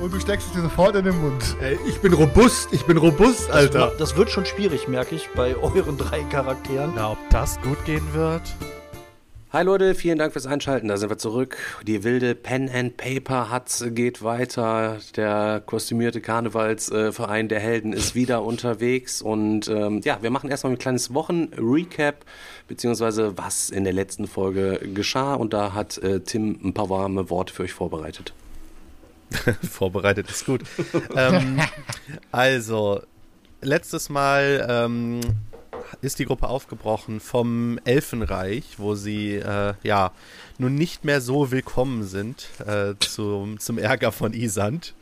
Und du steckst es dir sofort in den Mund. Ey, ich bin robust, ich bin robust, Alter. Das, das wird schon schwierig, merke ich, bei euren drei Charakteren. Na, ob das gut gehen wird? Hi Leute, vielen Dank fürs Einschalten. Da sind wir zurück. Die wilde Pen and Paper Hatz geht weiter. Der kostümierte Karnevalsverein der Helden ist wieder unterwegs. Und ähm, ja, wir machen erstmal ein kleines Wochen-Recap, beziehungsweise was in der letzten Folge geschah. Und da hat äh, Tim ein paar warme Worte für euch vorbereitet. vorbereitet ist gut. ähm, also, letztes Mal ähm, ist die Gruppe aufgebrochen vom Elfenreich, wo sie äh, ja nun nicht mehr so willkommen sind äh, zum, zum Ärger von Isand.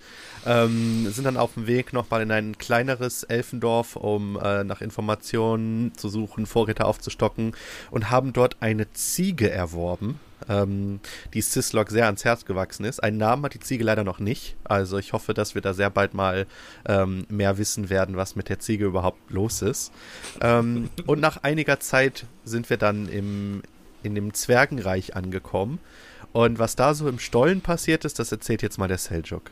Ähm, sind dann auf dem Weg nochmal in ein kleineres Elfendorf, um äh, nach Informationen zu suchen, Vorräte aufzustocken und haben dort eine Ziege erworben, ähm, die Syslog sehr ans Herz gewachsen ist. Einen Namen hat die Ziege leider noch nicht. Also ich hoffe, dass wir da sehr bald mal ähm, mehr wissen werden, was mit der Ziege überhaupt los ist. Ähm, und nach einiger Zeit sind wir dann im, in dem Zwergenreich angekommen. Und was da so im Stollen passiert ist, das erzählt jetzt mal der Seljuk.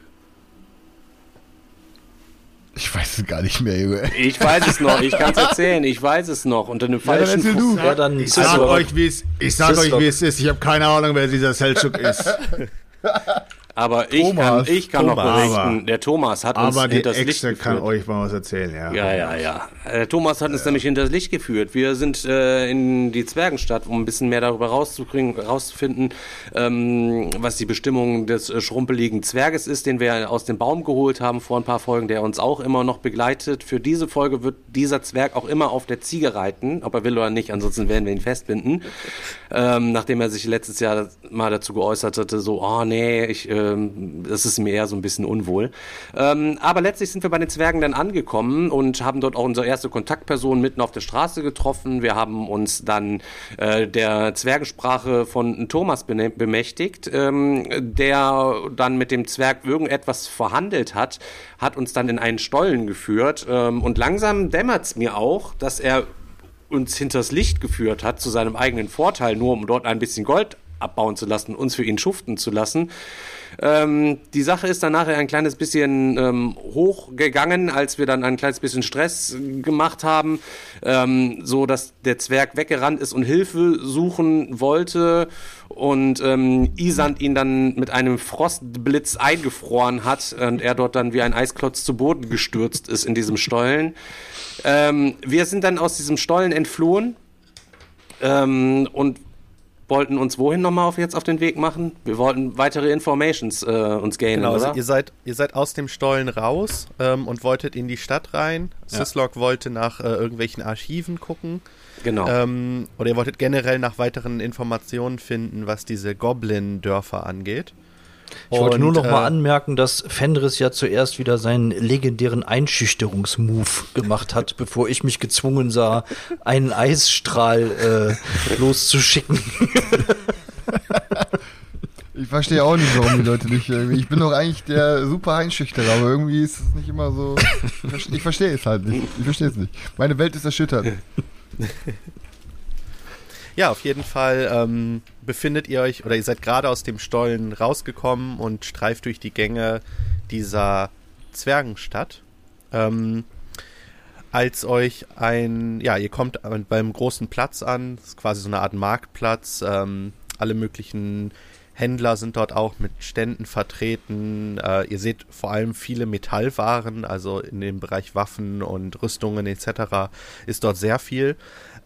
Ich weiß es gar nicht mehr, Junge. Ich weiß es noch, ich kann es erzählen, ich weiß es noch. Unter einem falschen dann erzähl du. Ja, dann Ich sag euch, wie es, ich sag euch, wie es ist. Ich habe keine Ahnung, wer dieser Selchuk ist. Aber ich kann, Thomas. ich kann noch Thomas. berichten, der Thomas hat uns Aber die Licht Exe kann geführt. euch mal was erzählen, ja. Ja, ja, ja. Äh, Thomas hat uns nämlich hinters Licht geführt. Wir sind äh, in die Zwergenstadt, um ein bisschen mehr darüber rauszukriegen, rauszufinden, ähm, was die Bestimmung des äh, schrumpeligen Zwerges ist, den wir aus dem Baum geholt haben vor ein paar Folgen, der uns auch immer noch begleitet. Für diese Folge wird dieser Zwerg auch immer auf der Ziege reiten, ob er will oder nicht, ansonsten werden wir ihn festbinden. Ähm, nachdem er sich letztes Jahr mal dazu geäußert hatte, so, oh nee, ich, ähm, das ist mir eher so ein bisschen unwohl. Ähm, aber letztlich sind wir bei den Zwergen dann angekommen und haben dort auch unsere erste Kontaktperson mitten auf der Straße getroffen. Wir haben uns dann äh, der Zwergensprache von Thomas bemächtigt, ähm, der dann mit dem Zwerg irgendetwas verhandelt hat, hat uns dann in einen Stollen geführt ähm, und langsam dämmert's mir auch, dass er uns hinters Licht geführt hat, zu seinem eigenen Vorteil, nur um dort ein bisschen Gold abbauen zu lassen, uns für ihn schuften zu lassen. Ähm, die Sache ist dann nachher ein kleines bisschen ähm, hochgegangen, als wir dann ein kleines bisschen Stress gemacht haben, ähm, so dass der Zwerg weggerannt ist und Hilfe suchen wollte und ähm, Isand ihn dann mit einem Frostblitz eingefroren hat und er dort dann wie ein Eisklotz zu Boden gestürzt ist in diesem Stollen. Ähm, wir sind dann aus diesem Stollen entflohen ähm, und wollten uns wohin nochmal auf jetzt auf den Weg machen? Wir wollten weitere Informations äh, uns gainen, Genau, also oder? ihr seid, ihr seid aus dem Stollen raus ähm, und wolltet in die Stadt rein. Ja. Syslog wollte nach äh, irgendwelchen Archiven gucken. genau. Ähm, oder ihr wolltet generell nach weiteren Informationen finden, was diese Goblin-Dörfer angeht. Ich wollte Und, nur noch mal äh, anmerken, dass Fenris ja zuerst wieder seinen legendären Einschüchterungsmove gemacht hat, bevor ich mich gezwungen sah, einen Eisstrahl äh, loszuschicken. Ich verstehe auch nicht, warum die Leute nicht irgendwie. Ich bin doch eigentlich der super Einschüchterer, aber irgendwie ist es nicht immer so. Ich verstehe es halt nicht. Ich verstehe es nicht. Meine Welt ist erschüttert. Ja, auf jeden Fall ähm, befindet ihr euch oder ihr seid gerade aus dem Stollen rausgekommen und streift durch die Gänge dieser Zwergenstadt. Ähm, als euch ein, ja, ihr kommt beim großen Platz an, das ist quasi so eine Art Marktplatz, ähm, alle möglichen Händler sind dort auch mit Ständen vertreten. Äh, ihr seht vor allem viele Metallwaren, also in dem Bereich Waffen und Rüstungen etc. ist dort sehr viel.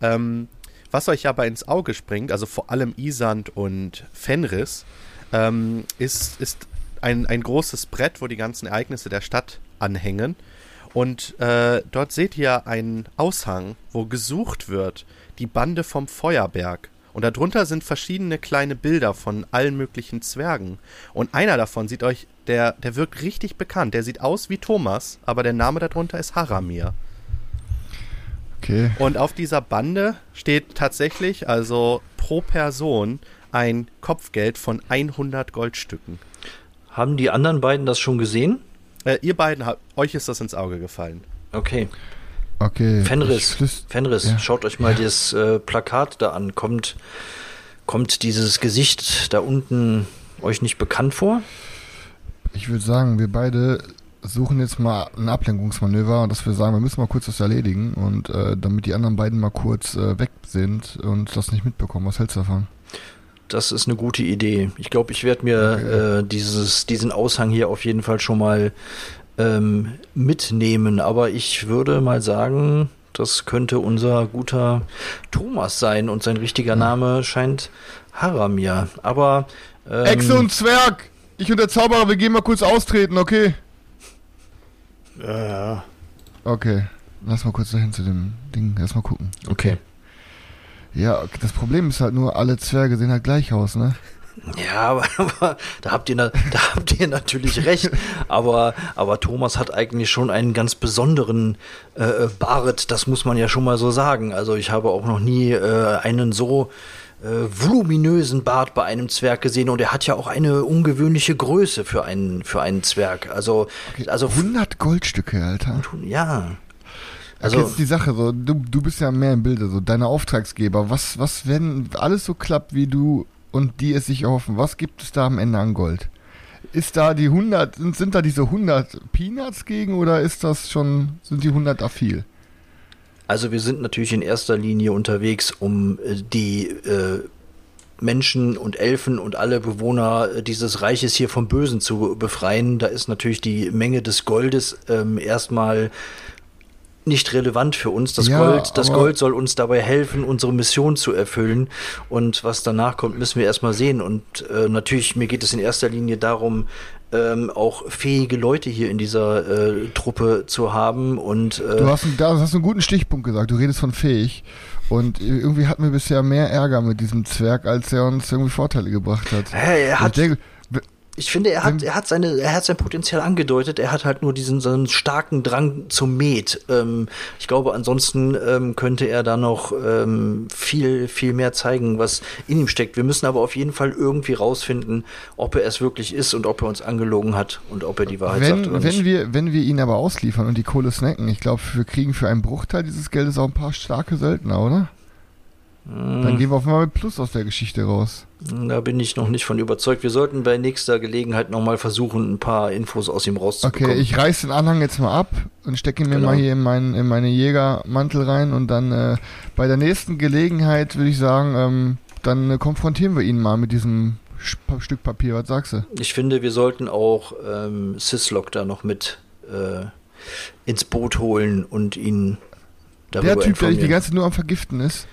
Ähm, was euch aber ins Auge springt, also vor allem Isand und Fenris, ähm, ist, ist ein, ein großes Brett, wo die ganzen Ereignisse der Stadt anhängen. Und äh, dort seht ihr einen Aushang, wo gesucht wird, die Bande vom Feuerberg. Und darunter sind verschiedene kleine Bilder von allen möglichen Zwergen. Und einer davon sieht euch, der, der wirkt richtig bekannt. Der sieht aus wie Thomas, aber der Name darunter ist Haramir. Okay. Und auf dieser Bande steht tatsächlich, also pro Person, ein Kopfgeld von 100 Goldstücken. Haben die anderen beiden das schon gesehen? Äh, ihr beiden, habt- euch ist das ins Auge gefallen. Okay. Okay. Fenris, Fenris, Ja. schaut euch mal das äh, Plakat da an. Kommt, kommt dieses Gesicht da unten euch nicht bekannt vor? Ich würde sagen, wir beide suchen jetzt mal ein Ablenkungsmanöver, dass wir sagen, wir müssen mal kurz das erledigen und äh, damit die anderen beiden mal kurz äh, weg sind und das nicht mitbekommen. Was hältst du davon? Das ist eine gute Idee. Ich glaube, ich werde mir Okay. äh, dieses, diesen Aushang hier auf jeden Fall schon mal ähm, mitnehmen. Aber ich würde mal sagen, das könnte unser guter Thomas sein und sein richtiger Name scheint Haramir. Aber ähm, Echse und Zwerg! Ich und der Zauberer, wir gehen mal kurz austreten, okay? Ja, ja. Okay. Lass mal kurz dahin zu dem Ding. Erstmal gucken. okay. Ja, das Problem ist halt nur, alle Zwerge sehen halt gleich aus, ne? Ja, aber, aber da habt ihr da habt ihr natürlich recht. Aber aber Thomas hat eigentlich schon einen ganz besonderen äh, Bart. Das muss man ja schon mal so sagen. Also ich habe auch noch nie äh, einen so äh, voluminösen Bart bei einem Zwerg gesehen und er hat ja auch eine ungewöhnliche Größe für einen für einen Zwerg. Also also 100 Goldstücke, Alter. ja. Also Also jetzt die Sache so, du, du bist ja mehr im Bilde, so deine Auftragsgeber. Was, was, wenn alles so klappt, wie du und die es sich erhoffen, was gibt es da am Ende an Gold? Ist da die 100, sind, sind da diese 100 Peanuts gegen oder ist das schon, sind die 100 da viel? Also wir sind natürlich in erster Linie unterwegs, um äh, die äh, Menschen und Elfen und alle Bewohner äh, dieses Reiches hier vom Bösen zu befreien. Da ist natürlich die Menge des Goldes ähm, erstmal nicht relevant für uns. Das Ja, Gold, das Gold soll uns dabei helfen, unsere Mission zu erfüllen. Und was danach kommt, müssen wir erstmal sehen. Und äh, natürlich, mir geht es in erster Linie darum, ähm, auch fähige Leute hier in dieser äh, Truppe zu haben. Und äh, Du hast, einen, da hast einen guten Stichpunkt gesagt, du redest von fähig. Und irgendwie hatten wir bisher mehr Ärger mit diesem Zwerg, als er uns irgendwie Vorteile gebracht hat. Hä, er hat, denke, Ich finde, er hat, Wenn- er hat seine, er hat sein Potenzial angedeutet. Er hat halt nur diesen so einen starken Drang zum Met. Ähm, ich glaube, ansonsten ähm, könnte er da noch ähm, viel, viel mehr zeigen, was in ihm steckt. Wir müssen aber auf jeden Fall irgendwie rausfinden, ob er es wirklich ist und ob er uns angelogen hat und ob er die Wahrheit sagt oder wenn, wenn, nicht. wir, wenn wir ihn aber ausliefern und die Kohle snacken, ich glaube, wir kriegen für einen Bruchteil dieses Geldes auch ein paar starke Söldner, oder? Hm. Dann gehen wir auf einmal mit Plus aus der Geschichte raus. Da bin ich noch nicht von überzeugt. Wir sollten bei nächster Gelegenheit nochmal versuchen, ein paar Infos aus ihm rauszubekommen. Okay, ich reiß den Anhang jetzt mal ab und stecke ihn mir Genau. mal hier in, meinen, in meine Jägermantel rein und dann äh, bei der nächsten Gelegenheit würde ich sagen, ähm, dann äh, konfrontieren wir ihn mal mit diesem Stück Papier. Was sagst du? Ich finde, wir sollten auch ähm, Syslok da noch mit äh, ins Boot holen und ihn darüber Der Typ, der dich die ganze Zeit nur am Vergiften ist.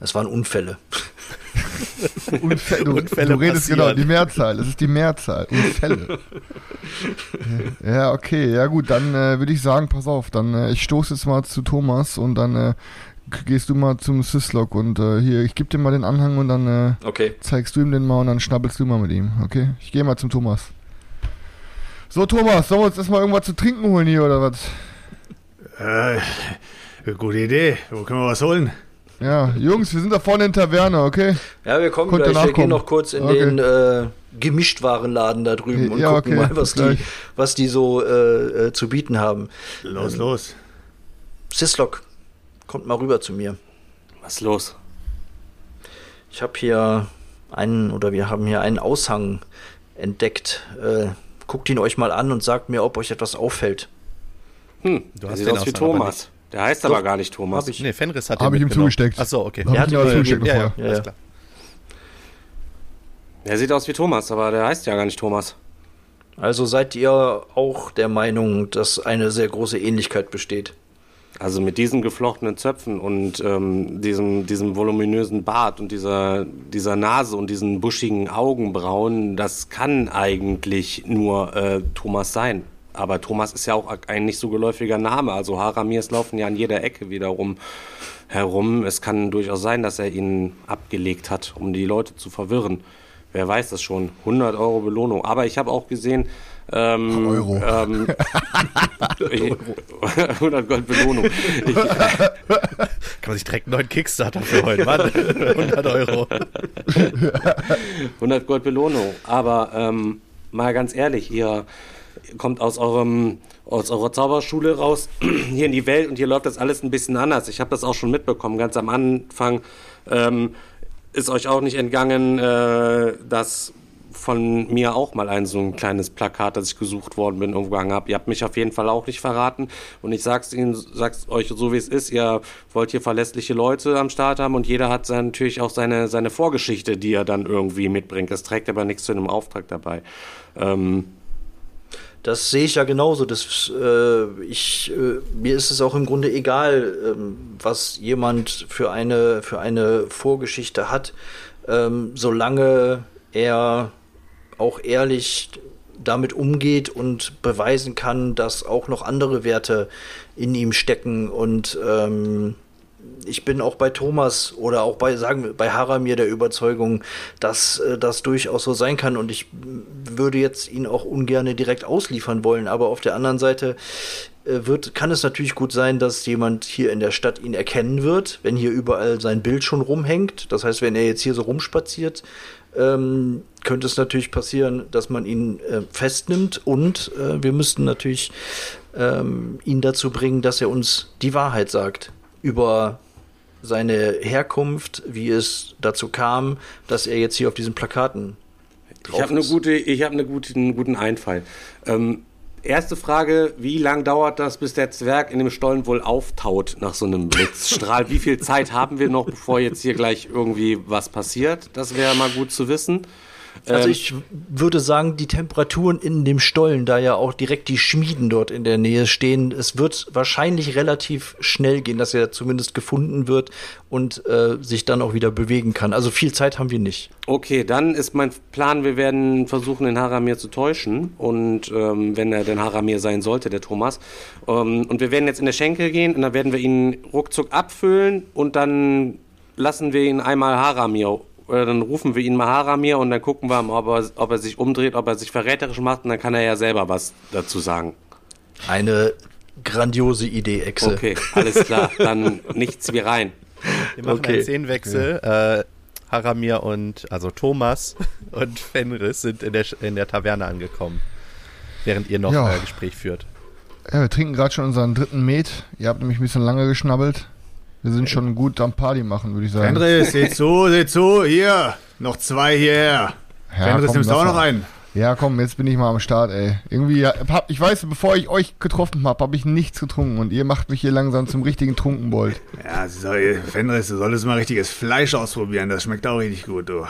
Das waren Unfälle. Unfälle, du, Unfälle du redest passieren. genau, die Mehrzahl. Es ist die Mehrzahl. Unfälle. ja, okay. Ja gut, dann äh, würde ich sagen, pass auf. Dann äh, ich stoße jetzt mal zu Thomas und dann äh, gehst du mal zum Syslog und äh, hier, ich gebe dir mal den Anhang und dann äh, Okay. zeigst du ihm den mal und dann schnabbelst du mal mit ihm. Okay? Ich gehe mal zum Thomas. So, Thomas, sollen wir uns erstmal irgendwas zu trinken holen hier oder was? Äh, gute Idee. Wo können wir was holen? Ja, Jungs, wir sind da vorne in der Taverne, okay? Ja, wir kommen Könnt gleich. Wir gehen noch kurz in Okay. den äh, Gemischtwarenladen da drüben und Ja, gucken okay, mal, was die, was die so äh, äh, zu bieten haben. Los, los. Syslok, kommt mal rüber zu mir. Was ist los? Ich habe hier einen, oder wir haben hier einen Aushang entdeckt. Äh, guckt ihn euch mal an und sagt mir, ob euch etwas auffällt. Hm, Du hast sieht den aus wie Thomas. Der heißt aber gar nicht Thomas. Hab ich. Nee, Fenris hat Hab den ich ihm zugesteckt. Achso, okay. Hab Ja, ich ihm die- zugesteckt ja, ja, vorher. Ja, alles ja. klar. Der sieht aus wie Thomas, aber der heißt ja gar nicht Thomas. Also seid ihr auch der Meinung, dass eine sehr große Ähnlichkeit besteht? Also mit diesen geflochtenen Zöpfen und ähm, diesem, diesem voluminösen Bart und dieser, dieser Nase und diesen buschigen Augenbrauen, das kann eigentlich nur äh, Thomas sein. Aber Thomas ist ja auch ein nicht so geläufiger Name. Also Haramirs laufen ja an jeder Ecke wiederum herum. Es kann durchaus sein, dass er ihn abgelegt hat, um die Leute zu verwirren. Wer weiß das schon? 100 Euro Belohnung. Aber ich habe auch gesehen, ähm, Euro. Ähm, 100 Gold Belohnung. Ich, Kann man sich direkt einen neuen Kickstarter für heute, Mann. 100 Euro. 100 Gold Belohnung. Aber ähm, mal ganz ehrlich, ihr kommt aus eurem aus eurer Zauberschule raus hier in die Welt und hier läuft das alles ein bisschen anders. Ich habe das auch schon mitbekommen. Ganz am Anfang ähm, ist euch auch nicht entgangen, äh, dass von mir auch mal ein so ein kleines Plakat, das ich gesucht worden bin, irgendwo gehangen habe. Ihr habt mich auf jeden Fall auch nicht verraten. Und ich sag's Ihnen, sag's euch so wie es ist. Ihr wollt hier verlässliche Leute am Start haben und jeder hat dann natürlich auch seine, seine Vorgeschichte, die er dann irgendwie mitbringt. Das trägt aber nichts zu einem Auftrag dabei. Ähm, Das sehe ich ja genauso. Das, äh, ich, äh, mir ist es auch im Grunde egal, ähm, was jemand für eine, für eine Vorgeschichte hat, ähm, solange er auch ehrlich damit umgeht und beweisen kann, dass auch noch andere Werte in ihm stecken und ähm, ich bin auch bei Thomas oder auch bei, sagen wir, bei Haramir der Überzeugung, dass äh, das durchaus so sein kann. Und ich würde jetzt ihn auch ungern direkt ausliefern wollen. Aber auf der anderen Seite äh, wird, kann es natürlich gut sein, dass jemand hier in der Stadt ihn erkennen wird, wenn hier überall sein Bild schon rumhängt. Das heißt, wenn er jetzt hier so rumspaziert, ähm, könnte es natürlich passieren, dass man ihn äh, festnimmt. Und äh, wir müssten natürlich ähm, ihn dazu bringen, dass er uns die Wahrheit sagt über seine Herkunft, wie es dazu kam, dass er jetzt hier auf diesen Plakaten drauf Ich eine ist. gute, ich habe eine gute, einen guten Einfall. Ähm, erste Frage: Wie lang dauert das, bis der Zwerg in dem Stollen wohl auftaut nach so einem Blitzstrahl? Wie viel Zeit haben wir noch, bevor jetzt hier gleich irgendwie was passiert? Das wäre mal gut zu wissen. Also Ähm, ich würde sagen, die Temperaturen in dem Stollen, da ja auch direkt die Schmieden dort in der Nähe stehen, es wird wahrscheinlich relativ schnell gehen, dass er zumindest gefunden wird und äh, sich dann auch wieder bewegen kann. Also viel Zeit haben wir nicht. Okay, dann ist mein Plan, wir werden versuchen, den Haramir zu täuschen. Und ähm, wenn er denn Haramir sein sollte, der Thomas. Ähm, und wir werden jetzt in der Schenkel gehen und dann werden wir ihn ruckzuck abfüllen und dann lassen wir ihn einmal Haramir. Oder dann rufen wir ihn mal Haramir und dann gucken wir mal, ob er, ob er sich umdreht, ob er sich verräterisch macht und dann kann er ja selber was dazu sagen. Eine grandiose Idee, Exe. Okay, alles klar. Dann nichts wie rein. Wir machen Okay. einen Szenenwechsel. Äh, Haramir und, also Thomas und Fenris sind in der, in der Taverne angekommen. Während ihr noch Ja. äh, Gespräch führt. Ja, wir trinken gerade schon unseren dritten Met. Ihr habt nämlich ein bisschen lange geschnabbelt. Wir sind schon gut am Party machen, würde ich sagen. Fenris, seht zu, seht zu, hier, noch zwei hierher. Ja, Fenris, komm, nimmst du auch noch einen? Ja, komm, jetzt bin ich mal am Start, ey. Irgendwie, hab, ich weiß, bevor ich euch getroffen habe, habe ich nichts getrunken und ihr macht mich hier langsam zum richtigen Trunkenbold. Ja, soll, Fenris, du solltest mal richtiges Fleisch ausprobieren, das schmeckt auch richtig gut, du.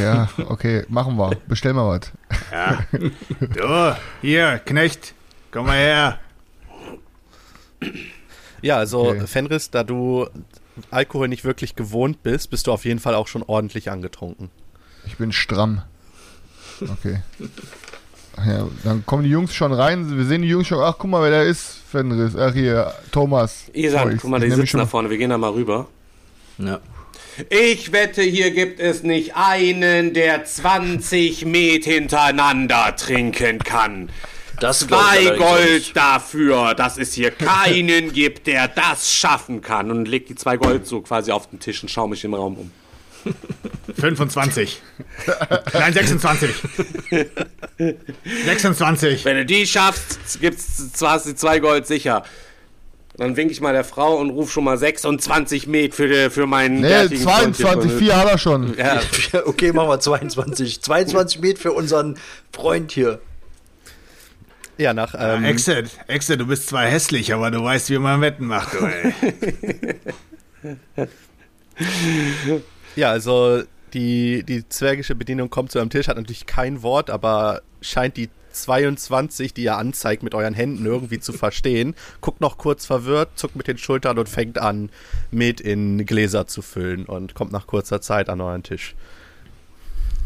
Ja, okay, machen wir. Bestell mal was. Ja. Du, hier, Knecht, komm mal her. Ja, also Okay. Fenris, da du Alkohol nicht wirklich gewohnt bist, bist du auf jeden Fall auch schon ordentlich angetrunken. Ich bin stramm. Okay. Ja, dann kommen die Jungs schon rein. Wir sehen die Jungs schon. Ach, guck mal, wer da ist. Fenris. Ach, hier, Thomas. Isan, Oh, ich- guck mal, ich die sitzen da vorne. Wir gehen da mal rüber. Ja. Ich wette, hier gibt es nicht einen, der 20 Met hintereinander trinken kann. Das Zwei Gold nicht. dafür, dass es hier keinen gibt, der das schaffen kann. Und legt die zwei Gold so quasi auf den Tisch und schau mich im Raum um. 25. Nein, 26. 26. Wenn du die schaffst, gibt's zwar die zwei Gold sicher. Dann wink ich mal der Frau und ruf schon mal 26 Met für, die, für meinen Nee, bärtigen Freund hier 22, vorne. 4 hat er schon. Ja, Okay, machen wir 22. 22 Met für unseren Freund hier. Ja, nach ähm, Exe, Exe, du bist zwar hässlich, aber du weißt, wie man Wetten macht, du, ey. Ja, also die, die zwergische Bedienung kommt zu eurem Tisch, hat natürlich kein Wort, aber scheint die 22, die ihr anzeigt, mit euren Händen irgendwie zu verstehen. Guckt noch kurz verwirrt, zuckt mit den Schultern und fängt an, mit in Gläser zu füllen und kommt nach kurzer Zeit an euren Tisch.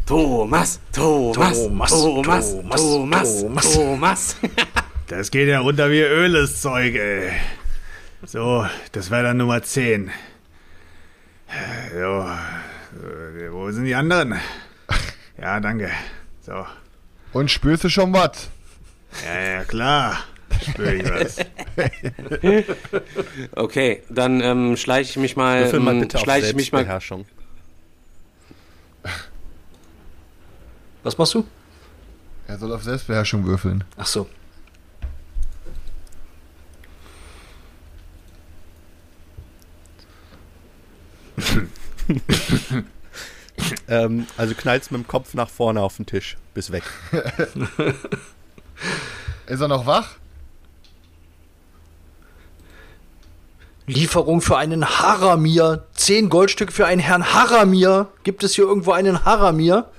Thomas, Thomas, Thomas, Thomas, Thomas, Thomas, Thomas. Das geht ja runter wie Öl, das Zeug, ey. So, das wäre dann Nummer 10. So, äh, wo sind die anderen? Ja, danke. So. Und spürst du schon was? Ja, ja, klar. Spür ich was. Okay, dann ähm, schleiche ich mich mal, ähm, schleiche ich mich mal Was machst du? Er soll auf Selbstbeherrschung würfeln. Ach so. Ähm, also knallst mit dem Kopf nach vorne auf den Tisch. Bis weg. Ist er noch wach? Lieferung für einen Haramir. Zehn Goldstücke für einen Herrn Haramir. Gibt es hier irgendwo einen Haramir?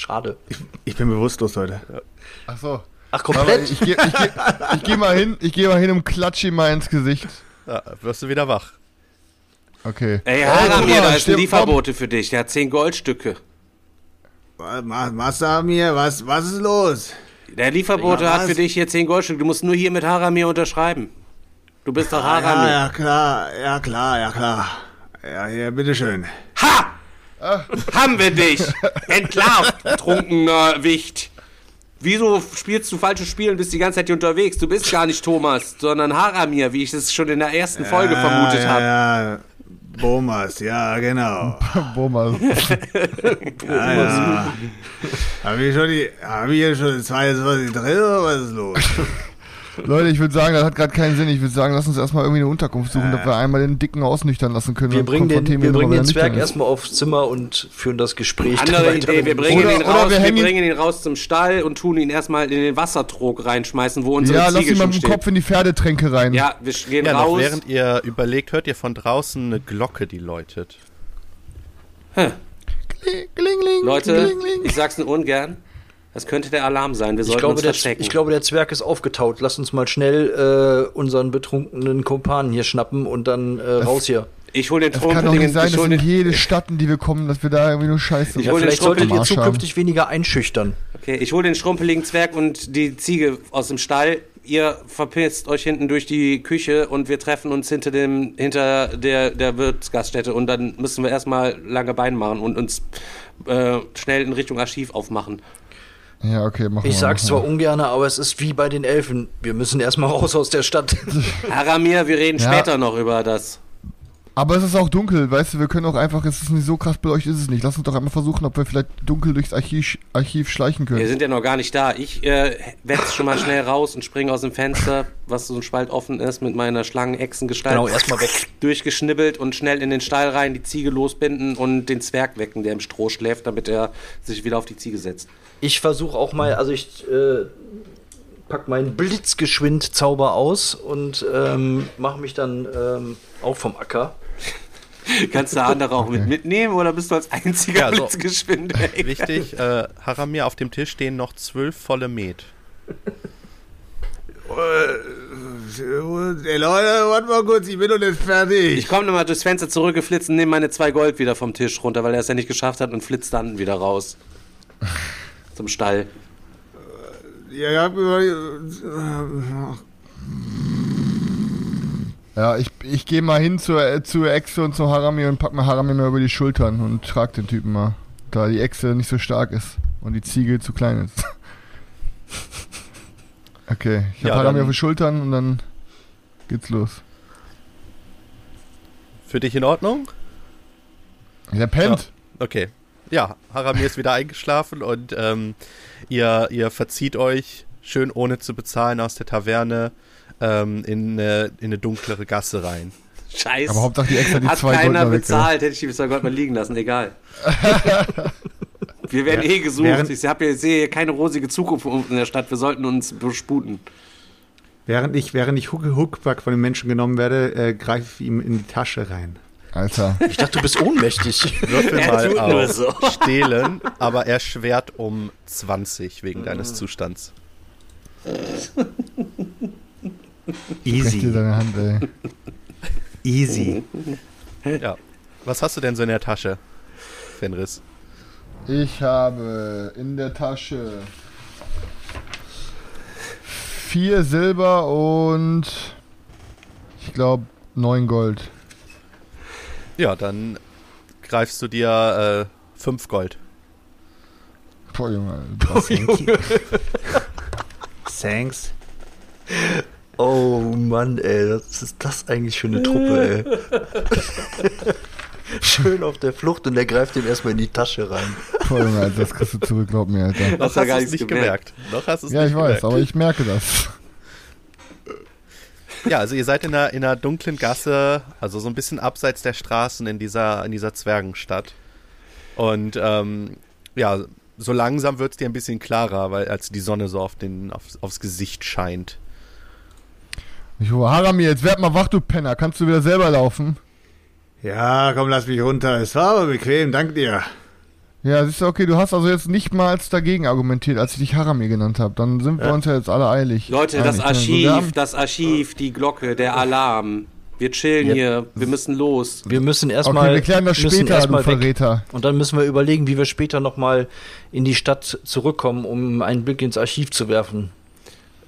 Schade. Ich bin bewusstlos heute. Ach so. Ach, Aber komplett? ich gehe ich geh, ich geh mal hin, ich gehe mal hin und klatsche ihm mal ins Gesicht. Ja, wirst du wieder wach. Okay. Ey, Hey, Haramir, da ist ein Lieferbote für dich. Der hat 10 Goldstücke. Was, was da mir? Was, was ist los? Der Lieferbote Ja, hat für dich hier 10 Goldstücke. Du musst nur hier mit Haramir unterschreiben. Du bist doch Ja, Haramir. ja, klar, ja, klar, ja, klar. Ja, ja, bitteschön. Ha! Haben wir dich! Entlarvt, trunkener Wicht! Wieso spielst du falsches Spiel und bist die ganze Zeit hier unterwegs? Du bist gar nicht Thomas, sondern Haramir, wie ich es schon in der ersten Folge ja, vermutet ja, habe. Ja, Bomas, ja, genau. Bomas. Ja, ja. Hab ich schon die, hab ich hier schon die zweite Sorte drin oder was ist los? Leute, ich würde sagen, das hat gerade keinen Sinn. Ich würde sagen, lass uns erstmal irgendwie eine Unterkunft suchen, dass wir einmal den Dicken ausnüchtern lassen können. Wir bringen den, wir bringen den er Zwerg erstmal aufs Zimmer und führen das Gespräch. Andere. Idee, wir bringen Oder- ihn oder raus, wir wir, bringen ihn raus zum Stall und tun ihn erstmal in den Wassertrog reinschmeißen, wo unsere Ja, lass Ziege ihn mal mit dem. Kopf in die Pferdetränke rein. Ja, wir gehen Ja, raus. während ihr überlegt, hört ihr von draußen eine Glocke, die läutet. Kling, kling, Leute, kling, kling. ich sag's nur ungern. Das könnte der Alarm sein. Wir Ich sollten glaube, uns der, verstecken. ich glaube, der Zwerg ist aufgetaut. Lass uns mal schnell äh, unseren betrunkenen Kumpanen hier schnappen und dann äh, raus hier. ich hol den Das kann doch nicht sein, dass in jede Stadt, in die wir kommen, dass wir da irgendwie nur Scheiße Ich Ja, vielleicht solltet ihr zukünftig weniger einschüchtern. Okay, ich hol den schrumpeligen Zwerg und die Ziege aus dem Stall. Ihr verpisst euch hinten durch die Küche und wir treffen uns hinter dem hinter der der Wirtsgaststätte und dann müssen wir erstmal lange Beine machen und uns äh, schnell in Richtung Archiv aufmachen. Ja, okay, wir. Ich sag's zwar wir. ungern, aber es ist wie bei den Elfen. Wir müssen erstmal raus aus der Stadt. Aramir, wir reden Ja. später noch über das. Aber es ist auch dunkel, weißt du, wir können auch einfach, es ist nicht so krass beleuchtet, ist es nicht. Lass uns doch einmal versuchen, ob wir vielleicht dunkel durchs Archiv, Archiv schleichen Wir können. sind ja noch gar nicht da. Ich äh, wetz schon mal schnell raus und springe aus dem Fenster, was so ein Spalt offen ist, mit meiner Schlangenechsengestalt. genau, erstmal weg. durchgeschnibbelt und schnell in den Stall rein, die Ziege losbinden und den Zwerg wecken, der im Stroh schläft, damit er sich wieder auf die Ziege setzt. Ich versuche auch mal, also ich äh, pack meinen Blitzgeschwind-Zauber aus und ähm, mache mich dann ähm, auch vom Acker. Kannst du andere auch mit mitnehmen oder bist du als einziger Ja, so. Blitzgeschwind? ey? Wichtig, äh, Haramir, auf dem Tisch stehen noch zwölf volle Met. Ey, Leute, warte mal kurz, ich bin noch nicht fertig. Ich komme nochmal durchs Fenster zurückgeflitzt und nehme meine zwei Gold wieder vom Tisch runter, weil er es ja nicht geschafft hat und flitzt dann wieder raus. Zum Stall. Ja, ja, Ja, ich, ich gehe mal hin zur, äh, zur Echse und zum Harami und pack mir Harami mal über die Schultern und trag den Typen mal. Da die Echse nicht so stark ist und die Ziege zu klein ist. okay, ich hab Ja, Harami auf die Schultern und dann geht's los. Für dich in Ordnung? Der pennt. Okay. Ja, Haramir ist wieder eingeschlafen und ähm, ihr, ihr verzieht euch schön ohne zu bezahlen aus der Taverne ähm, in, eine, in eine dunklere Gasse rein. Scheiße. Aber Hauptsache die hat die Hat zwei keiner Goldner bezahlt, hätte ich die zwei Gold mal liegen lassen, egal. Wir werden eh gesucht. Während- ich hab hier, sehe hier keine rosige Zukunft in der Stadt. Wir sollten uns besputen. Während ich, während ich Huck, Huckback von den Menschen genommen werde, äh, greife ich ihm in die Tasche rein. Alter. Ich dachte, du bist ohnmächtig. Würfel Er mal tut nur auf so. Stehlen, aber er schwert um 20 wegen deines Zustands. Dir Easy. deine Hand, ey. Easy. Ja. Was hast du denn so in der Tasche, Fenris? Ich habe in der Tasche vier Silber und ich glaube neun Gold. Ja, dann greifst du dir äh, fünf Gold. Boah, Junge. Was Thanks. Oh Mann, ey, was ist das eigentlich für eine Truppe, ey? Schön auf der Flucht und der greift ihm erstmal in die Tasche rein. Boah, Junge, Alter, das kriegst du zurück, glaub mir, Alter. Noch Hast du hast gar du es nichts nicht gemerkt. Noch hast du es Ja, nicht ich weiß, gemerkt. aber ich merke das. Ja, also ihr seid in einer, in einer dunklen Gasse, also so ein bisschen abseits der Straßen in dieser, in dieser Zwergenstadt. Und ähm, ja, so langsam wird es dir ein bisschen klarer, weil als die Sonne so auf den, auf, aufs Gesicht scheint. Ich rufe, Haramir, jetzt werd mal wach, du Penner. Kannst du wieder selber laufen? Ja, komm, lass mich runter. Es war aber bequem, dank dir. Ja, siehst du, okay, du hast also jetzt nicht mal dagegen argumentiert, als ich dich Haramir genannt habe. Dann sind wir Ja. uns ja jetzt alle eilig. Leute, das einig, ne? So, Archiv, wir haben- das Archiv, die Glocke, der Alarm. Wir chillen Ja. hier, wir müssen los. Wir müssen erstmal. Okay, wir klären das später, du weg. Verräter. Und dann müssen wir überlegen, wie wir später nochmal in die Stadt zurückkommen, um einen Blick ins Archiv zu werfen.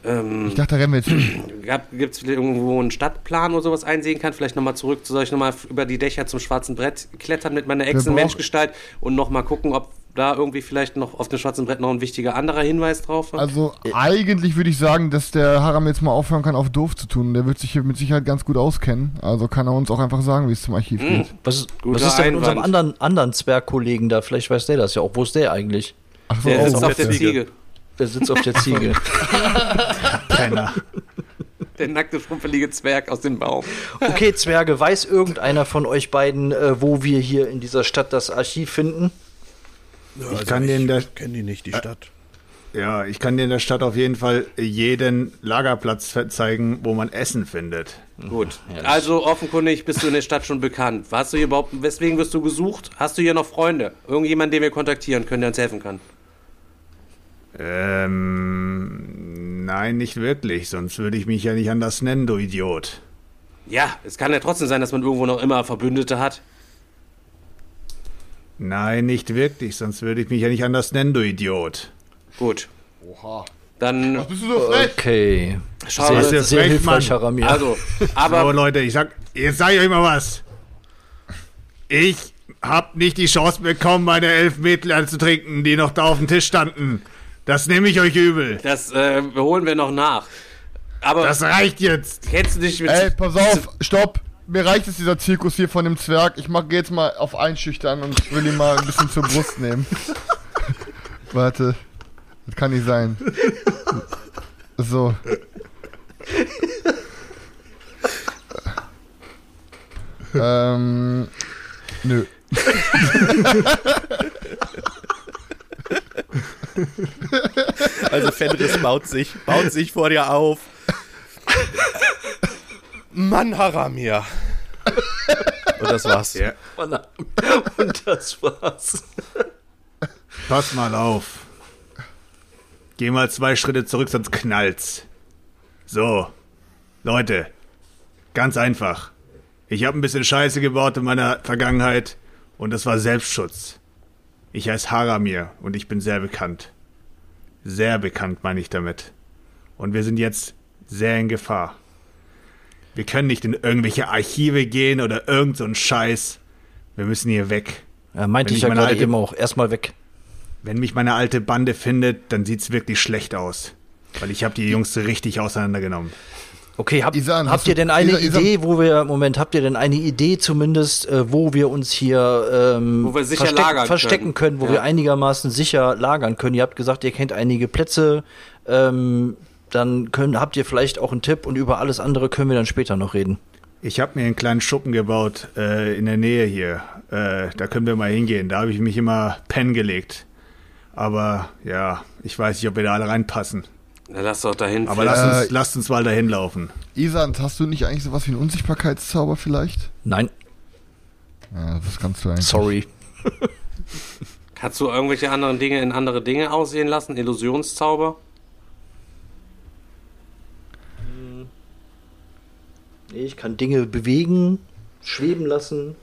Ähm, Ich dachte, da rennen wir jetzt hin. Gibt es vielleicht irgendwo einen Stadtplan oder sowas einsehen kann? Vielleicht nochmal zurück, soll ich nochmal über die Dächer zum schwarzen Brett klettern mit meiner Echsen-Menschgestalt und nochmal gucken, ob da irgendwie vielleicht noch auf dem schwarzen Brett noch ein wichtiger anderer Hinweis drauf war? Also, eigentlich würde ich sagen, dass der Haram jetzt mal aufhören kann, auf doof zu tun. Der wird sich hier mit Sicherheit ganz gut auskennen. Also kann er uns auch einfach sagen, wie es zum Archiv Hm. geht. Was was ist denn mit unserem anderen, anderen Zwergkollegen da? Vielleicht weiß der das ja auch. Wo ist der eigentlich? Ach so, der sitzt auf der der Ziege. Ziege. Der sitzt auf der Ziege. Penner. Der nackte, schrumpelige Zwerg aus dem Baum. Okay, Zwerge, weiß irgendeiner von euch beiden, äh, wo wir hier in dieser Stadt das Archiv finden? Ich kann dir in der, kenne die nicht, die Stadt. ja, ich kann dir in der Stadt auf jeden Fall jeden Lagerplatz zeigen, wo man Essen findet. Gut. Ja, also offenkundig bist du in der Stadt schon bekannt. Hast du hier überhaupt, weswegen wirst du gesucht? Hast du hier noch Freunde? Irgendjemand, den wir kontaktieren können, der uns helfen kann? Ähm, nein, nicht wirklich, sonst würde ich mich ja nicht anders nennen, du Idiot. Ja, es kann ja trotzdem sein, dass man irgendwo noch immer Verbündete hat. Nein, nicht wirklich, sonst würde ich mich ja nicht anders nennen, du Idiot. Gut. Oha. Dann Bist du so frech? Okay. schauen Sehr, Was ist sehr frech, hilfreich, Mann? Also, so, aber Leute, ich sag, jetzt sag ich euch mal was. Ich hab nicht die Chance bekommen, meine elf Mädchen zu trinken, die noch da auf dem Tisch standen. Das nehme ich euch übel. das äh, holen wir noch nach. Aber Das reicht jetzt. kennst du dich mit. Ey, pass auf, stopp. Mir reicht es dieser Zirkus hier von dem Zwerg. Ich mach jetzt mal auf einschüchtern und will ihn mal ein bisschen zur Brust nehmen. Warte. Das kann nicht sein. So. ähm. Nö. Also Fenris baut sich, baut sich vor dir auf. Mann, Haramir. Und das war's. Ja. Und das war's. Pass mal auf. Geh mal zwei Schritte zurück, sonst knallt's. So. Leute. Ganz einfach. Ich habe ein bisschen Scheiße gebaut in meiner Vergangenheit und das war Selbstschutz. Ich heiße Haramir und ich bin sehr bekannt. Sehr bekannt meine ich damit. Und wir sind jetzt sehr in Gefahr. Wir können nicht in irgendwelche Archive gehen oder irgend so ein Scheiß. Wir müssen hier weg. Ja, meinte Wenn ich ja meine gerade alte- eben auch. Erstmal weg. Wenn mich meine alte Bande findet, dann sieht's wirklich schlecht aus. Weil ich habe die Jungs richtig auseinandergenommen. Okay, hab, Isan, habt ihr denn eine Isan- Isan- Idee, wo wir, Moment, habt ihr denn eine Idee zumindest, äh, wo wir uns hier ähm, Wo wir sicher verstecken, lagern verstecken können, können. wo Ja. wir einigermaßen sicher lagern können? Ihr habt gesagt, ihr kennt einige Plätze, ähm, dann können, habt ihr vielleicht auch einen Tipp und über alles andere können wir dann später noch reden. Ich habe mir einen kleinen Schuppen gebaut äh, in der Nähe hier. Äh, da können wir mal hingehen. Da habe ich mich immer pennen gelegt. Aber ja, ich weiß nicht, ob wir da alle reinpassen. Na, lass doch dahin. Aber lasst uns, Äh, lasst uns mal dahin laufen. Isand, hast du nicht eigentlich sowas wie einen Unsichtbarkeitszauber vielleicht? Nein, Ja, das kannst du eigentlich. sorry. Kannst du irgendwelche anderen Dinge in andere Dinge aussehen lassen? Illusionszauber? Nee, Ich kann Dinge bewegen, schweben lassen.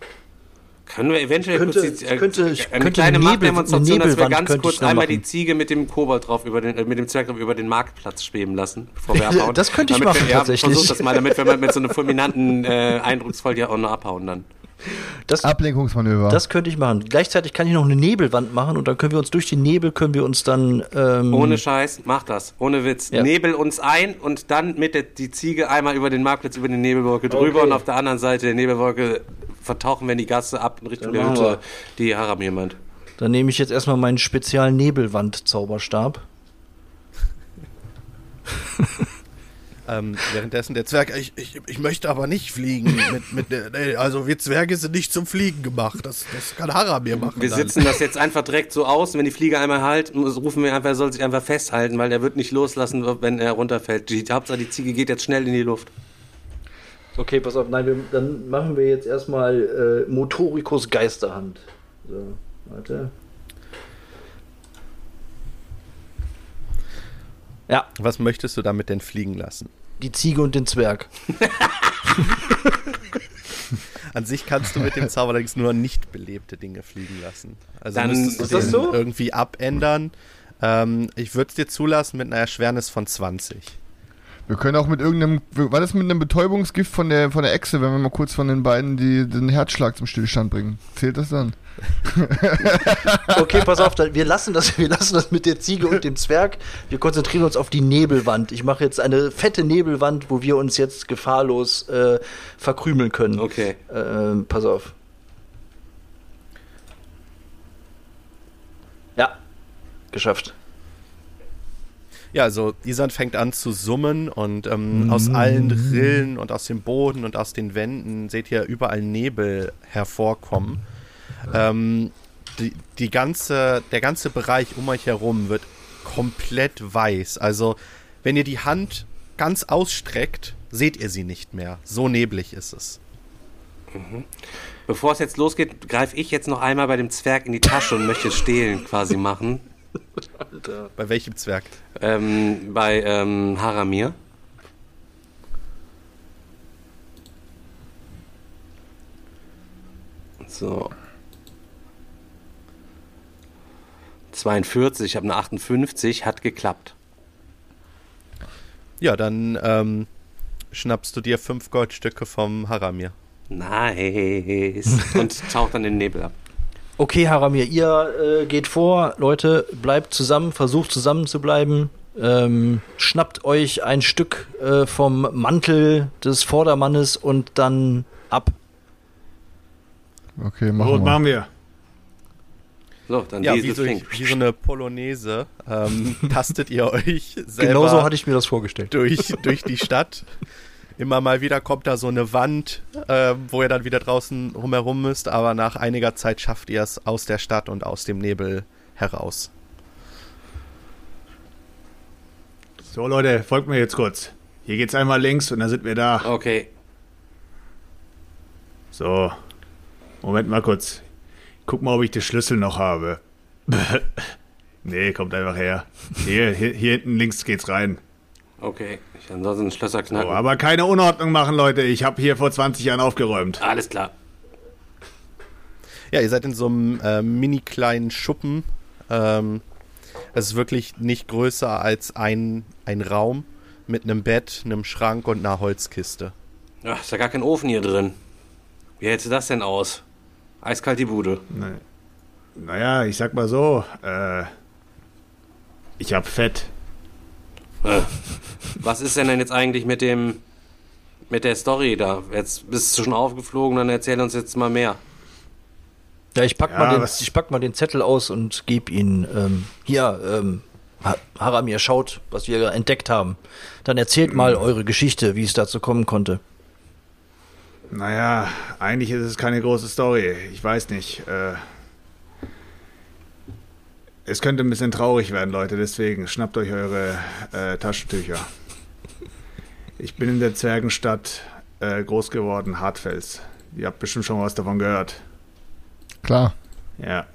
Können wir eventuell Könnte- kurz die, äh, könnte- eine könnte kleine Machtdemonstration, eine dass wir ganz kurz ich einmal die machen. Ziege mit dem Kobold drauf über den, äh, mit dem Zwerg drauf über den Marktplatz schweben lassen, bevor wir abhauen. Das könnte ich Damit machen, wir, ja, tatsächlich. Versuch das mal, damit wir mal mit so einem fulminanten, äh, eindrucksvoll ja auch noch abhauen dann. Das, Ablenkungsmanöver. das könnte ich machen. Gleichzeitig kann ich noch eine Nebelwand machen und dann können wir uns durch den Nebel können wir uns dann ähm, Ohne Scheiß, mach das. Ohne Witz. Ja. Nebel uns ein und dann mit der die Ziege einmal über den Marktplatz, über die Nebelwolke drüber Okay. und auf der anderen Seite der Nebelwolke vertauchen wir in die Gasse ab in Richtung Dann der Hütte, die Haramir meint. Dann nehme ich jetzt erstmal meinen speziellen Nebelwand-Zauberstab. Ähm, währenddessen der Zwerg, ich, ich, ich möchte aber nicht fliegen. Mit, mit, der- nee, also wir Zwerge sind nicht zum Fliegen gemacht. Das, das kann Haramir machen. Wir dann. sitzen das jetzt einfach direkt so aus. Wenn die Fliege einmal halt, rufen wir einfach, er soll sich einfach festhalten, weil der wird nicht loslassen, wenn er runterfällt. Die Hauptsache, die Ziege geht jetzt schnell in die Luft. Okay, pass auf, nein, wir, dann machen wir jetzt erstmal äh, Motoricus Geisterhand. So, warte. Ja, Was möchtest du damit denn fliegen lassen? die Ziege und den Zwerg. An sich kannst du mit dem Zauber allerdings nur nicht belebte Dinge fliegen lassen. Also Dann müsstest du ist das so? irgendwie abändern. Ähm, ich würde es dir zulassen mit einer Erschwernis von 20. Wir können auch mit irgendeinem, war das mit einem Betäubungsgift von der, von der Echse, wenn wir mal kurz von den beiden die, den Herzschlag zum Stillstand bringen? Zählt das dann? Okay, pass auf, wir, lassen das, wir lassen das mit der Ziege und dem Zwerg. Wir konzentrieren uns auf die Nebelwand. Ich mache jetzt eine fette Nebelwand, wo wir uns jetzt gefahrlos äh, verkrümeln können. Okay. Ähm, pass auf. Ja, geschafft. Ja, also Isan fängt an zu summen und ähm, aus allen Rillen und aus dem Boden und aus den Wänden seht ihr überall Nebel hervorkommen. Ähm, die, die ganze, der ganze Bereich um euch herum wird komplett weiß. Also wenn ihr die Hand ganz ausstreckt, seht ihr sie nicht mehr. So neblig ist es. Bevor es jetzt losgeht, greife ich jetzt noch einmal bei dem Zwerg in die Tasche und möchte Stehlen quasi machen. Bei welchem Zwerg? Ähm, bei ähm, Haramir. So. 42, ich habe eine 58, hat geklappt. Ja, dann ähm, schnappst du dir fünf Goldstücke vom Haramir. Nice. Und taucht dann den Nebel ab. Okay, Haramir, ihr äh, geht vor. Leute, bleibt zusammen, versucht zusammen zu bleiben. Ähm, schnappt euch ein Stück äh, vom Mantel des Vordermannes und dann ab. Okay, machen Rot wir. machen wir. So, dann Ja, diese wie so, wie so eine Polonaise ähm, tastet ihr euch selber Genauso hatte ich mir das vorgestellt. durch, durch die Stadt. Immer mal wieder kommt da so eine Wand, ähm, wo ihr dann wieder draußen rumherum müsst, aber nach einiger Zeit schafft ihr es aus der Stadt und aus dem Nebel heraus. So, Leute, folgt mir jetzt kurz. Hier geht's einmal links und dann sind wir da. Okay. So. Moment mal kurz. Guck mal, ob ich den Schlüssel noch habe. nee, kommt einfach her. Hier, hier, hier hinten links geht's rein. Okay. Ich ansonsten Schlösser knacken. aber keine Unordnung machen, Leute. Ich habe hier vor 20 Jahren aufgeräumt. Alles klar. Ja, ihr seid in so einem äh, mini kleinen Schuppen. Ähm, es ist wirklich nicht größer als ein, ein Raum mit einem Bett, einem Schrank und einer Holzkiste. Ach, ist ja gar kein Ofen hier drin. Wie hältst du das denn aus? Eiskalt die Bude. Ne. Naja, ich sag mal so. Äh, ich hab Fett. Was ist denn denn jetzt eigentlich mit dem mit der Story da? Jetzt bist du schon aufgeflogen, dann erzähl uns jetzt mal mehr. Ja, ich pack, Ja, mal, den, ich pack mal den Zettel aus und gebe ihn. Ähm, hier, ähm, Ha- Haramir, schaut, was wir entdeckt haben. Dann erzählt mal eure Geschichte, wie es dazu kommen konnte. Naja, eigentlich ist es keine große Story. Ich weiß nicht. Äh, es könnte ein bisschen traurig werden, Leute. Deswegen schnappt euch eure äh, Taschentücher. Ich bin in der Zwergenstadt äh, groß geworden, Hartfels. Ihr habt bestimmt schon was davon gehört. Klar. Ja.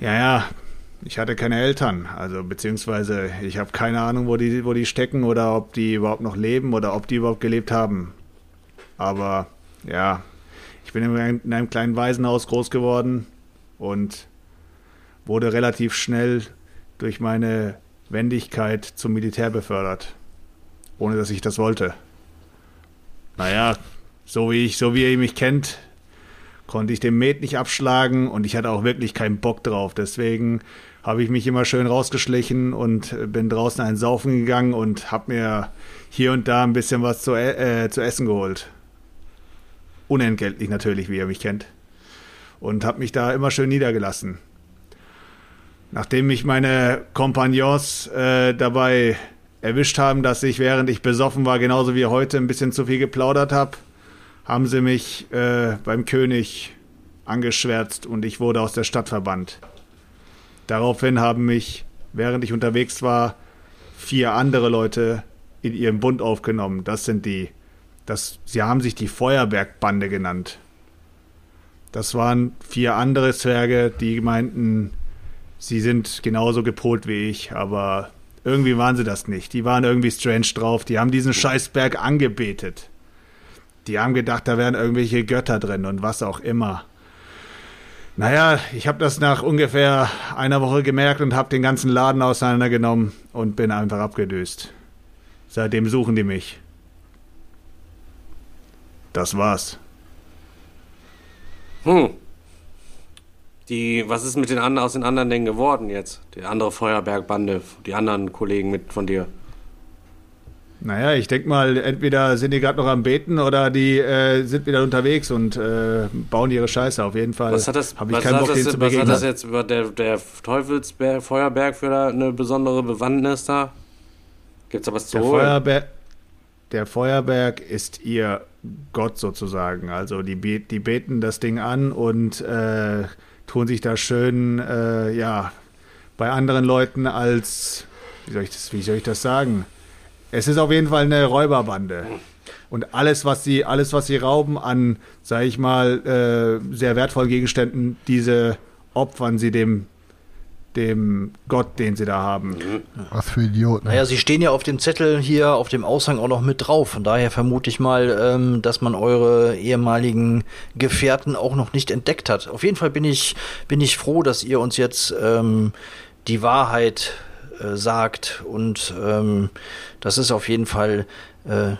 Ja, ja. Ich hatte keine Eltern, also beziehungsweise ich habe keine Ahnung, wo die, wo die stecken oder ob die überhaupt noch leben oder ob die überhaupt gelebt haben. Aber ja, Ich bin in einem, in einem kleinen Waisenhaus groß geworden und wurde relativ schnell durch meine Wendigkeit zum Militär befördert. Ohne dass ich das wollte. Naja, so wie ich, so wie ihr mich kennt, konnte ich den Met nicht abschlagen und ich hatte auch wirklich keinen Bock drauf. Deswegen habe ich mich immer schön rausgeschlichen und bin draußen ein Saufen gegangen und habe mir hier und da ein bisschen was zu, äh, zu essen geholt. Unentgeltlich natürlich, wie ihr mich kennt. Und habe mich da immer schön niedergelassen. Nachdem mich meine Kompagnons äh, dabei erwischt haben, dass ich, während ich besoffen war, genauso wie heute, ein bisschen zu viel geplaudert habe, haben sie mich äh, beim König angeschwärzt und ich wurde aus der Stadt verbannt. Daraufhin haben mich, während ich unterwegs war, vier andere Leute in ihren Bund aufgenommen. Das sind die, das, sie haben sich die Feuerbergbande genannt. Das waren vier andere Zwerge, die meinten, sie sind genauso gepolt wie ich, aber irgendwie waren sie das nicht. Die waren irgendwie strange drauf. Die haben diesen Scheißberg angebetet. Die haben gedacht, da wären irgendwelche Götter drin und was auch immer. Naja, ich habe das nach ungefähr einer Woche gemerkt und habe den ganzen Laden auseinandergenommen und bin einfach abgedöst. Seitdem suchen die mich. Das war's. Hm. Die, was ist mit den anderen aus den anderen denn geworden jetzt? Die andere Feuerbergbande, die anderen Kollegen mit von dir. Naja, ich denke mal, entweder sind die gerade noch am Beten oder die äh, sind wieder unterwegs und äh, bauen ihre Scheiße. Auf jeden Fall Was hat das, habe ich was keinen hat Bock, das, denen zu was hat begegnen. das jetzt über der, der Teufelsberg, Feuerberg für da eine besondere Bewandtnis da? Gibt's da was zu Der, holen? Feuerberg, der Feuerberg ist ihr Gott sozusagen. Also die, die beten das Ding an und äh, tun sich da schön, äh, ja, bei anderen Leuten als, wie soll, ich das, wie soll ich das sagen? Es ist auf jeden Fall eine Räuberbande. Und alles, was sie, alles, was sie rauben an, sage ich mal, äh, sehr wertvollen Gegenständen, diese opfern sie dem, dem Gott, den sie da haben. Was für Idioten. Naja, sie stehen ja auf dem Zettel hier auf dem Aushang auch noch mit drauf. Von daher vermute ich mal, ähm, dass man eure ehemaligen Gefährten auch noch nicht entdeckt hat. Auf jeden Fall bin ich, bin ich froh, dass ihr uns jetzt ähm, die Wahrheit äh, sagt. Und ähm, das ist auf jeden Fall äh,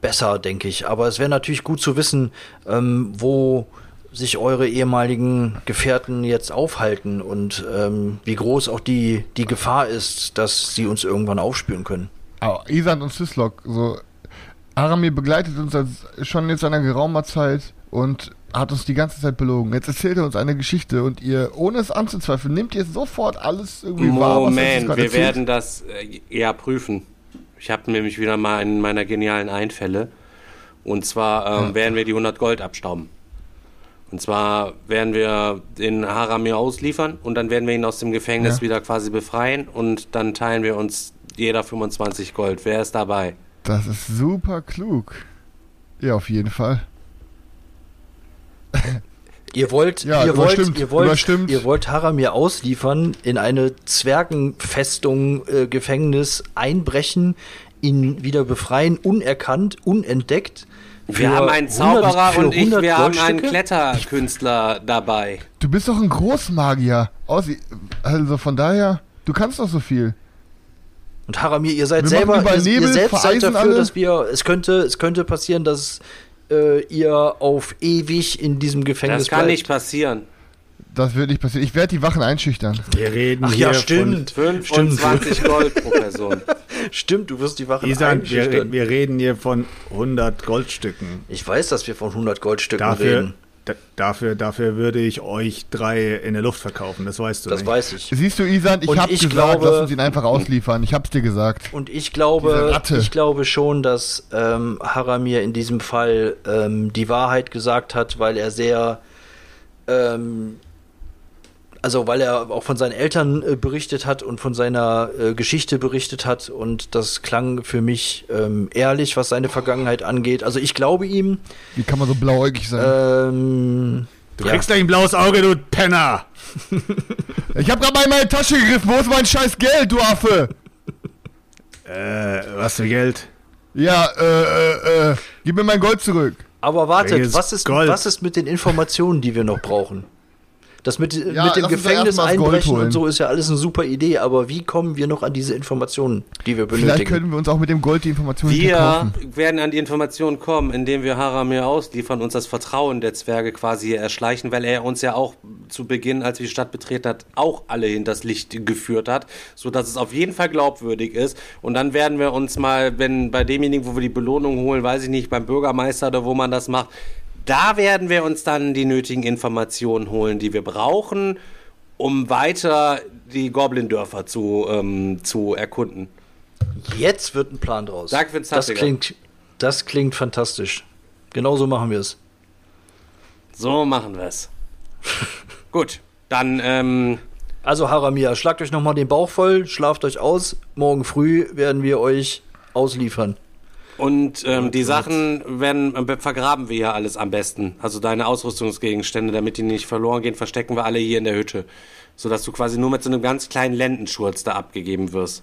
besser, denke ich. Aber es wäre natürlich gut zu wissen, ähm, wo sich eure ehemaligen Gefährten jetzt aufhalten und ähm, wie groß auch die, die Gefahr ist, dass sie uns irgendwann aufspüren können. Aber Isan und Syslok, so Aramir begleitet uns als, schon jetzt seit einer geraumer Zeit und hat uns die ganze Zeit belogen. Jetzt erzählt er uns eine Geschichte und ihr, ohne es anzuzweifeln, nehmt ihr sofort alles irgendwie wahr, was er uns Moment, wir erzählt? werden das äh, eher prüfen. Ich habe nämlich wieder mal einen meiner genialen Einfälle. Und zwar ähm, werden wir die 100 Gold abstauben. Und zwar werden wir den Haramir ausliefern und dann werden wir ihn aus dem Gefängnis Ja. wieder quasi befreien und dann teilen wir uns jeder 25 Gold. Wer ist dabei? Das ist super klug. Ja, auf jeden Fall. Ihr wollt, Ja, ihr wollt, ihr wollt, ihr wollt Haramir ausliefern, in eine Zwergenfestung, äh, Gefängnis einbrechen, ihn wieder befreien, unerkannt, unentdeckt. Wir haben einen 100 Zauberer für und ich, 100 wir haben einen? Kletterkünstler dabei. Du bist doch ein Großmagier. Also von daher, du kannst doch so viel. Und Haramir, ihr seid Wir selber, ihr, ihr Nebel, selbst seid dafür, alle. dass wir, es könnte, es könnte passieren, dass äh, ihr auf ewig in diesem Gefängnis Das kann bleibt. nicht passieren. Das wird nicht passieren. Ich werde die Wachen einschüchtern. Wir reden Ach hier ja, stimmt. 25 Gold pro Person. Stimmt, du wirst die Wachen Von, Isan, wir, einschüchtern. wir reden hier von 100 Goldstücken. Ich weiß, dass wir von 100 Goldstücken Dafür, reden. da, dafür, dafür würde ich euch drei in der Luft verkaufen, das weißt du Das nicht. weiß ich. Siehst du, Isan, ich Und hab ich gesagt, glaube- lass uns ihn einfach ausliefern. Ich hab's dir gesagt. Und ich glaube, ich glaube schon, dass ähm, Haramir in diesem Fall ähm, die Wahrheit gesagt hat, weil er sehr, ähm, also weil er auch von seinen Eltern äh, berichtet hat und von seiner äh, Geschichte berichtet hat und das klang für mich ähm, ehrlich, was seine Vergangenheit angeht. Also ich glaube ihm. Wie kann man so blauäugig sein? Ähm, Du ja. kriegst gleich ein blaues Auge, du Penner! ich hab grad mal in meine Tasche gegriffen. Wo ist mein scheiß Geld, du Affe? Äh, was für Geld? Ja, äh, äh, äh, gib mir mein Gold zurück. Aber wartet, Welches was ist, Gold? was ist mit den Informationen, die wir noch brauchen? Das mit, Ja, mit dem Gefängnis einbrechen und so ist ja alles eine super Idee, aber wie kommen wir noch an diese Informationen, die wir Vielleicht benötigen? können wir uns auch mit dem Gold die Informationen Wir kaufen. werden an die Informationen kommen, indem wir Haramir ausliefern, uns das Vertrauen der Zwerge quasi erschleichen, weil er uns ja auch zu Beginn, als wir die Stadt betreten hat, auch alle hinters Licht geführt hat, so dass es auf jeden Fall glaubwürdig ist. Und dann werden wir uns mal, wenn bei demjenigen, wo wir die Belohnung holen, weiß ich nicht, beim Bürgermeister oder wo man das macht, da werden wir uns dann die nötigen Informationen holen, die wir brauchen, um weiter die Goblin-Dörfer zu, ähm, zu erkunden. Jetzt wird ein Plan draus. Danke für's das klingt, das klingt fantastisch. Genauso machen wir es. So machen wir es. Gut, dann ähm, Also Haramia, schlagt euch nochmal den Bauch voll, schlaft euch aus. Morgen früh werden wir euch ausliefern. Und ähm, die Sachen werden äh, vergraben wir ja alles am besten. Also deine Ausrüstungsgegenstände, damit die nicht verloren gehen, verstecken wir alle hier in der Hütte, sodass du quasi nur mit so einem ganz kleinen Lendenschurz da abgegeben wirst.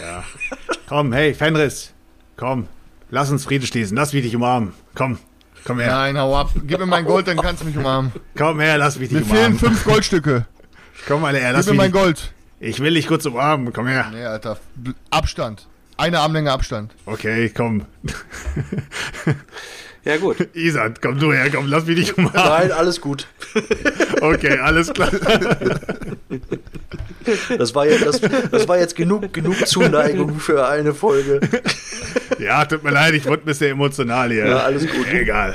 Ja. Komm, hey, Fenris. Komm. Lass uns Frieden schließen. Lass mich dich umarmen. Komm. Komm her. Nein, hau ab. Gib mir mein Gold, dann kannst du mich umarmen. Komm her, lass mich dich Mir fehlen umarmen. fünf Goldstücke. Komm mal her, lass Gib mir mein Gold. Ich will dich kurz umarmen. Komm her. Nee, Alter. Abstand. Eine Armlänge Abstand. Okay, komm. Ja gut. Isan, komm du her. Komm, lass mich dich umarmen. Nein, alles gut. Okay, alles klar. Das war jetzt, das, das war jetzt genug, genug Zuneigung für eine Folge. Ja, tut mir leid, ich wurde ein bisschen emotional hier. Ja, alles gut. Egal.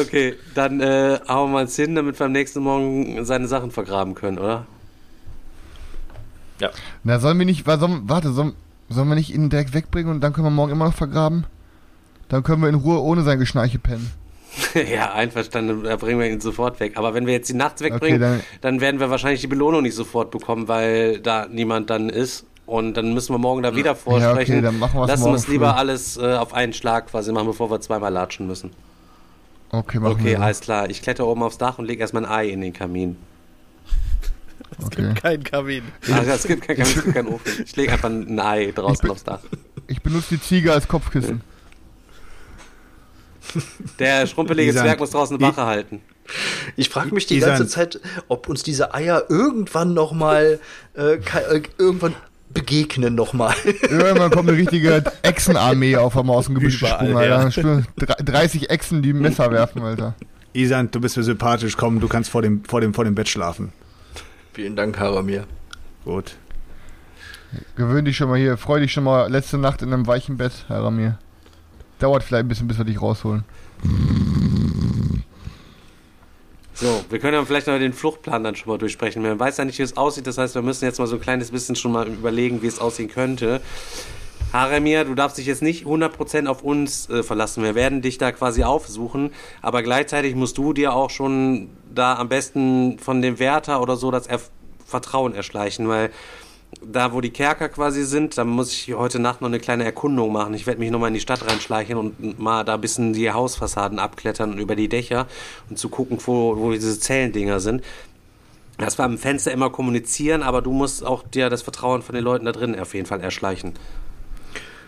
Okay, dann äh, hauen wir uns hin, damit wir am nächsten Morgen seine Sachen vergraben können, oder? Ja. Na, sollen wir nicht, warte, sollen, sollen wir nicht ihn direkt wegbringen und dann können wir morgen immer noch vergraben? Dann können wir in Ruhe ohne sein Geschnarche pennen. ja, einverstanden, da bringen wir ihn sofort weg. Aber wenn wir jetzt die nachts wegbringen, dann- dann, werden wir wahrscheinlich die Belohnung nicht sofort bekommen, weil da niemand dann ist. Und dann müssen wir morgen da wieder vorsprechen. dann machen wir's Lassen wir es lieber früh. alles äh, auf einen Schlag quasi machen, bevor wir zweimal latschen müssen. Okay, machen Okay, wir. so. alles klar. Ich kletter oben aufs Dach und lege erstmal ein Ei in den Kamin. Okay. Kein Kamin. Ach, es gibt keinen Kamin, es gibt keinen Ofen. Ich lege einfach ein Ei draußen aufs Dach. Ich benutze die Ziege als Kopfkissen. Der schrumpelige Zwerg muss draußen I- Wache halten. Ich frage mich die Isan. ganze Zeit, ob uns diese Eier irgendwann noch mal äh, äh, irgendwann begegnen noch mal. Irgendwann kommt eine richtige Echsenarmee auf einmal aus dem Gebüsch gesprungen, ja. Alter. Dre- 30 Echsen, die Messer werfen, Alter. Isan, du bist mir sympathisch. Komm, du kannst vor dem, vor dem, vor dem Bett schlafen. Vielen Dank, Haramir. Gut. Gewöhn dich schon mal hier, freu dich schon mal letzte Nacht in einem weichen Bett, Herr Ramir. Dauert vielleicht ein bisschen, bis wir dich rausholen. So, wir können ja vielleicht noch den Fluchtplan dann schon mal durchsprechen. Man weiß ja nicht, wie es aussieht. Das heißt, wir müssen jetzt mal so ein kleines bisschen schon mal überlegen, wie es aussehen könnte. Haremir, du darfst dich jetzt nicht 100% auf uns äh, verlassen. Wir werden dich da quasi aufsuchen, aber gleichzeitig musst du dir auch schon da am besten von dem Wärter oder so das Erf Vertrauen erschleichen, weil da, wo die Kerker quasi sind, da muss ich heute Nacht noch eine kleine Erkundung machen. Ich werde mich nochmal in die Stadt reinschleichen und mal da ein bisschen die Hausfassaden abklettern und über die Dächer und zu gucken, wo, wo diese Zellendinger sind. Dass wir am Fenster immer kommunizieren, aber du musst auch dir das Vertrauen von den Leuten da drin auf jeden Fall erschleichen.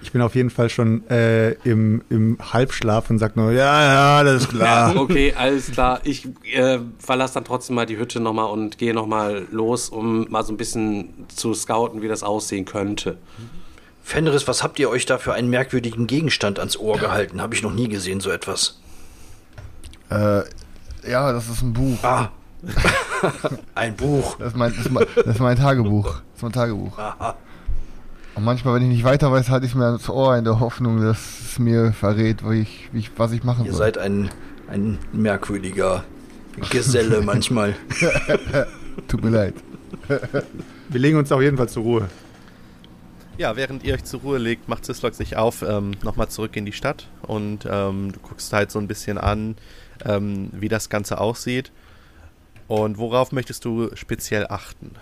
Ich bin auf jeden Fall schon äh, im, im Halbschlaf und sag nur, ja, ja, das ist klar. Okay, alles klar. Ich äh, verlasse dann trotzdem mal die Hütte nochmal und gehe nochmal los, um mal so ein bisschen zu scouten, wie das aussehen könnte. Fenris, was habt ihr euch da für einen merkwürdigen Gegenstand ans Ohr gehalten? Habe ich noch nie gesehen, so etwas. Äh, ja, das ist ein Buch. Ah. Ein Buch. Das ist mein, das ist mein, das ist mein Tagebuch. Das ist mein Tagebuch. Aha. Und manchmal, wenn ich nicht weiter weiß, halte ich es mir ans Ohr in der Hoffnung, dass es mir verrät, wie ich, wie ich, was ich machen Ihr soll. seid ein, ein merkwürdiger Geselle manchmal. Tut mir leid. Wir legen uns auf jeden Fall zur Ruhe. Ja, während ihr euch zur Ruhe legt, macht Sislok sich auf, ähm, nochmal zurück in die Stadt und ähm, du guckst halt so ein bisschen an, ähm, wie das Ganze aussieht. Und worauf möchtest du speziell achten?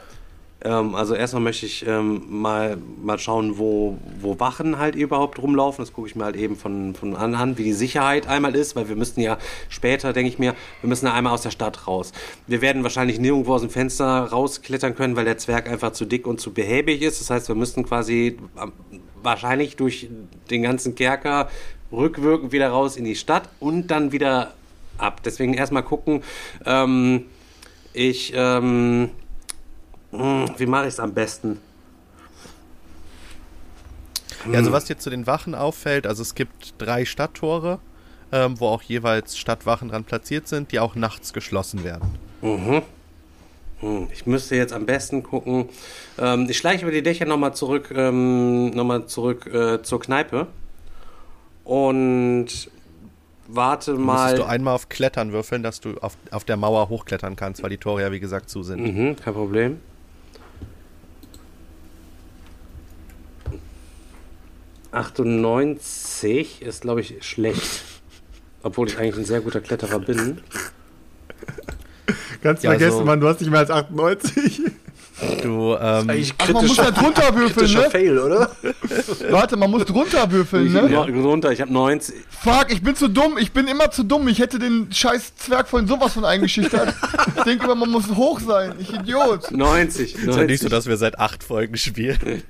Ähm, also erstmal möchte ich ähm, mal, mal schauen, wo, wo Wachen halt überhaupt rumlaufen. Das gucke ich mir halt eben von, von anhand, wie die Sicherheit einmal ist, weil wir müssten ja später, denke ich mir, wir müssen ja einmal aus der Stadt raus. Wir werden wahrscheinlich nirgendwo aus dem Fenster rausklettern können, weil der Zwerg einfach zu dick und zu behäbig ist. Das heißt, wir müssten quasi ähm, wahrscheinlich durch den ganzen Kerker rückwirkend wieder raus in die Stadt und dann wieder ab. Deswegen erstmal gucken, ähm, ich, ähm, hm, wie mache ich es am besten? Ja, also was dir zu den Wachen auffällt, also es gibt drei Stadttore, ähm, wo auch jeweils Stadtwachen dran platziert sind, die auch nachts geschlossen werden. Mhm. Hm, Ich müsste jetzt am besten gucken. Ähm, ich schleiche über die Dächer nochmal zurück, ähm, noch mal zurück äh, zur Kneipe und warte mal. du einmal auf Klettern würfeln, dass du auf, auf der Mauer hochklettern kannst, weil die Tore ja wie gesagt zu sind. Mhm, kein Problem. ...98 ist, glaube ich, schlecht. Obwohl ich eigentlich ein sehr guter Kletterer bin. Ganz Ja, vergessen, so- Mann, du hast nicht mehr als 98. Du, ähm, Eigentlich Ach, man muss da drunter würfeln, kritischer ne? Fail, oder? Warte, man muss drunter würfeln, Ich ne? bin runter, ich habe 90. Fuck, ich bin zu dumm. Ich bin immer zu dumm. Ich hätte den scheiß Zwerg vorhin sowas von eingeschüchtert. ich denke immer, man muss hoch sein. Ich Idiot. 90. ist ja nicht so, dass wir seit acht Folgen spielen.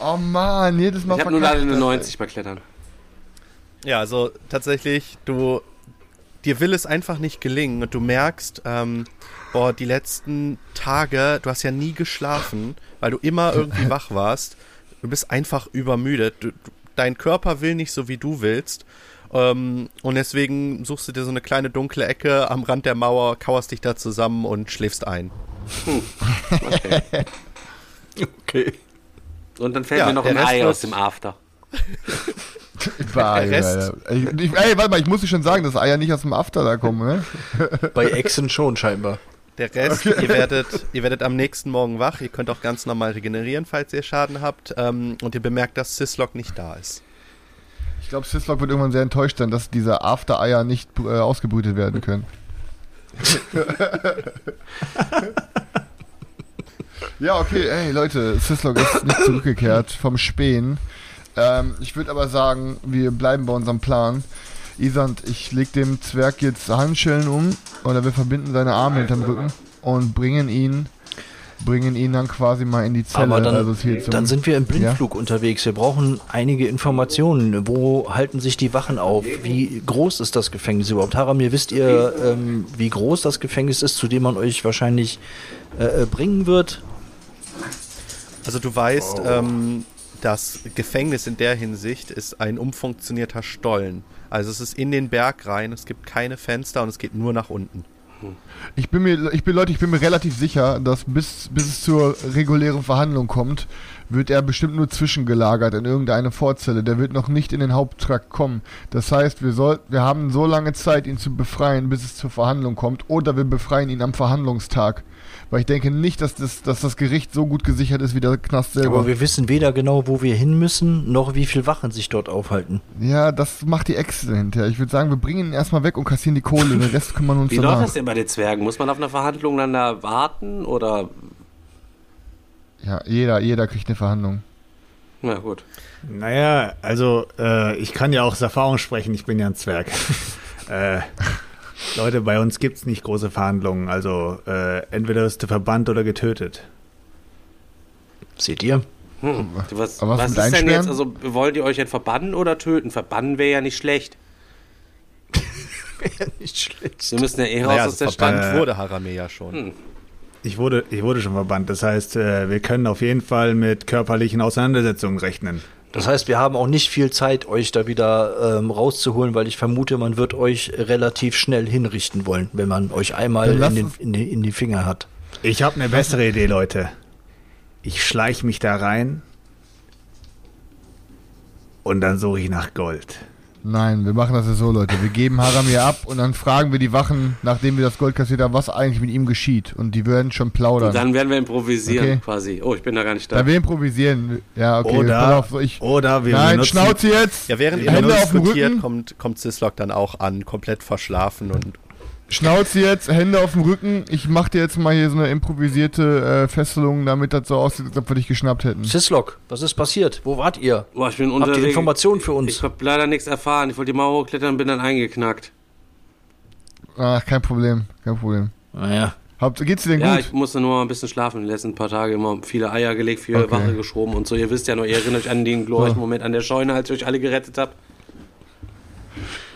Oh man, jedes Mal ich habe nur leider eine das, 90 bei Klettern. Ja, also tatsächlich, du, dir will es einfach nicht gelingen und du merkst, ähm, boah, die letzten Tage, du hast ja nie geschlafen, weil du immer irgendwie wach warst. Du bist einfach übermüdet. Du, dein Körper will nicht so, wie du willst. Ähm, und deswegen suchst du dir so eine kleine dunkle Ecke am Rand der Mauer, kauerst dich da zusammen und schläfst ein. Okay. Und dann fällt Ja, mir noch ein Rest Ei aus dem After. Der Rest-. Ich, ich, ey, warte mal, ich muss dir schon sagen, dass Eier nicht aus dem After da kommen, ne? Bei Exen schon scheinbar. Der Rest, ihr, werdet, ihr werdet am nächsten Morgen wach. Ihr könnt auch ganz normal regenerieren, falls ihr Schaden habt. Ähm, und ihr bemerkt, dass Syslog nicht da ist. Ich glaube, Sislok wird irgendwann sehr enttäuscht sein, dass diese After-Eier nicht äh, ausgebrütet werden können. ja, okay, ey, Leute, Sislok ist nicht zurückgekehrt vom Spähen. Ähm, ich würde aber sagen, wir bleiben bei unserem Plan. Isand, ich leg dem Zwerg jetzt Handschellen um oder wir verbinden seine Arme hinterm Rücken und bringen ihn, bringen ihn dann quasi mal in die Zelle. Aber dann, also dann sind wir im Blindflug unterwegs. Wir brauchen einige Informationen. Wo halten sich die Wachen auf? Wie groß ist das Gefängnis überhaupt? Haramir, wisst ihr, ähm, wie groß das Gefängnis ist, zu dem man euch wahrscheinlich äh, äh, bringen wird? Also du weißt, ähm, das Gefängnis in der Hinsicht ist ein umfunktionierter Stollen. Also es ist in den Berg rein, es gibt keine Fenster und es geht nur nach unten. Ich bin mir, ich bin, Leute, ich bin mir relativ sicher, dass bis, bis es zur regulären Verhandlung kommt, wird er bestimmt nur zwischengelagert in irgendeine Vorzelle. Der wird noch nicht in den Haupttrakt kommen. Das heißt, wir soll, wir haben so lange Zeit, ihn zu befreien, bis es zur Verhandlung kommt, oder wir befreien ihn am Verhandlungstag. Weil ich denke nicht, dass das, dass das Gericht so gut gesichert ist wie der Knast selber. Aber wir wissen weder genau, wo wir hin müssen, noch wie viele Wachen sich dort aufhalten. ja, das macht die Exe hinterher. Ich würde sagen, wir bringen ihn erstmal weg und kassieren die Kohle. Den Rest kümmern wir uns Wie läuft danach. das denn bei den Zwergen? Muss man auf eine Verhandlung dann da warten oder? Ja, jeder, jeder kriegt eine Verhandlung. Na gut. Naja, also äh, ich kann ja auch aus Erfahrung sprechen, ich bin ja ein Zwerg. äh, Leute, bei uns gibt's nicht große Verhandlungen, also äh, entweder wirst du verbannt oder getötet. Seht ihr? Hm. Was, Aber was was ist denn jetzt? Also wollt ihr euch jetzt verbannen oder töten? Verbannen wäre ja nicht schlecht. Nicht schlecht. Wir müssen ja eh raus Naja, aus also der Stadt. verbannt Äh, wurde Harame ja schon. Hm. Ich wurde, ich wurde schon verbannt, das heißt, äh, wir können auf jeden Fall mit körperlichen Auseinandersetzungen rechnen. Das heißt, wir haben auch nicht viel Zeit, euch da wieder ähm, rauszuholen, weil ich vermute, man wird euch relativ schnell hinrichten wollen, wenn man euch einmal in, den, in, die, in die Finger hat. Ich habe eine bessere Idee, Leute. Ich schleich mich da rein und dann suche ich nach Gold. Nein, wir machen das ja so, Leute. Wir geben Haramir ab und dann fragen wir die Wachen, nachdem wir das Gold kassiert haben, was eigentlich mit ihm geschieht. Und die werden schon plaudern. Und dann werden wir improvisieren Okay. quasi. Oh, ich bin da gar nicht da. da wir improvisieren. Ja, okay. Oder- auf, ich, Oder wir nein, benutzen- Schnauze jetzt! Ja, während ihr Hände diskutiert, kommt, kommt Syslog dann auch an, komplett verschlafen und Schnauze jetzt, Hände auf dem Rücken. Ich mach dir jetzt mal hier so eine improvisierte äh, Fesselung, damit das so aussieht, als ob wir dich geschnappt hätten. Sislok, was ist passiert? Wo wart ihr? Boah, ich bin Habt ihr. Informationen für uns? Ich habe leider nichts erfahren. Ich wollte die Mauer hochklettern und bin dann eingeknackt. Ach, kein Problem, kein Problem. Naja, Haupt, geht's dir denn Ja, gut? ich musste nur mal ein bisschen schlafen in den letzten paar Tagen. Immer viele Eier gelegt, viele Okay. Wache geschoben und so. Ihr wisst ja noch, ihr erinnert euch an den glorreichen Moment an der Scheune, als ich euch alle gerettet habt.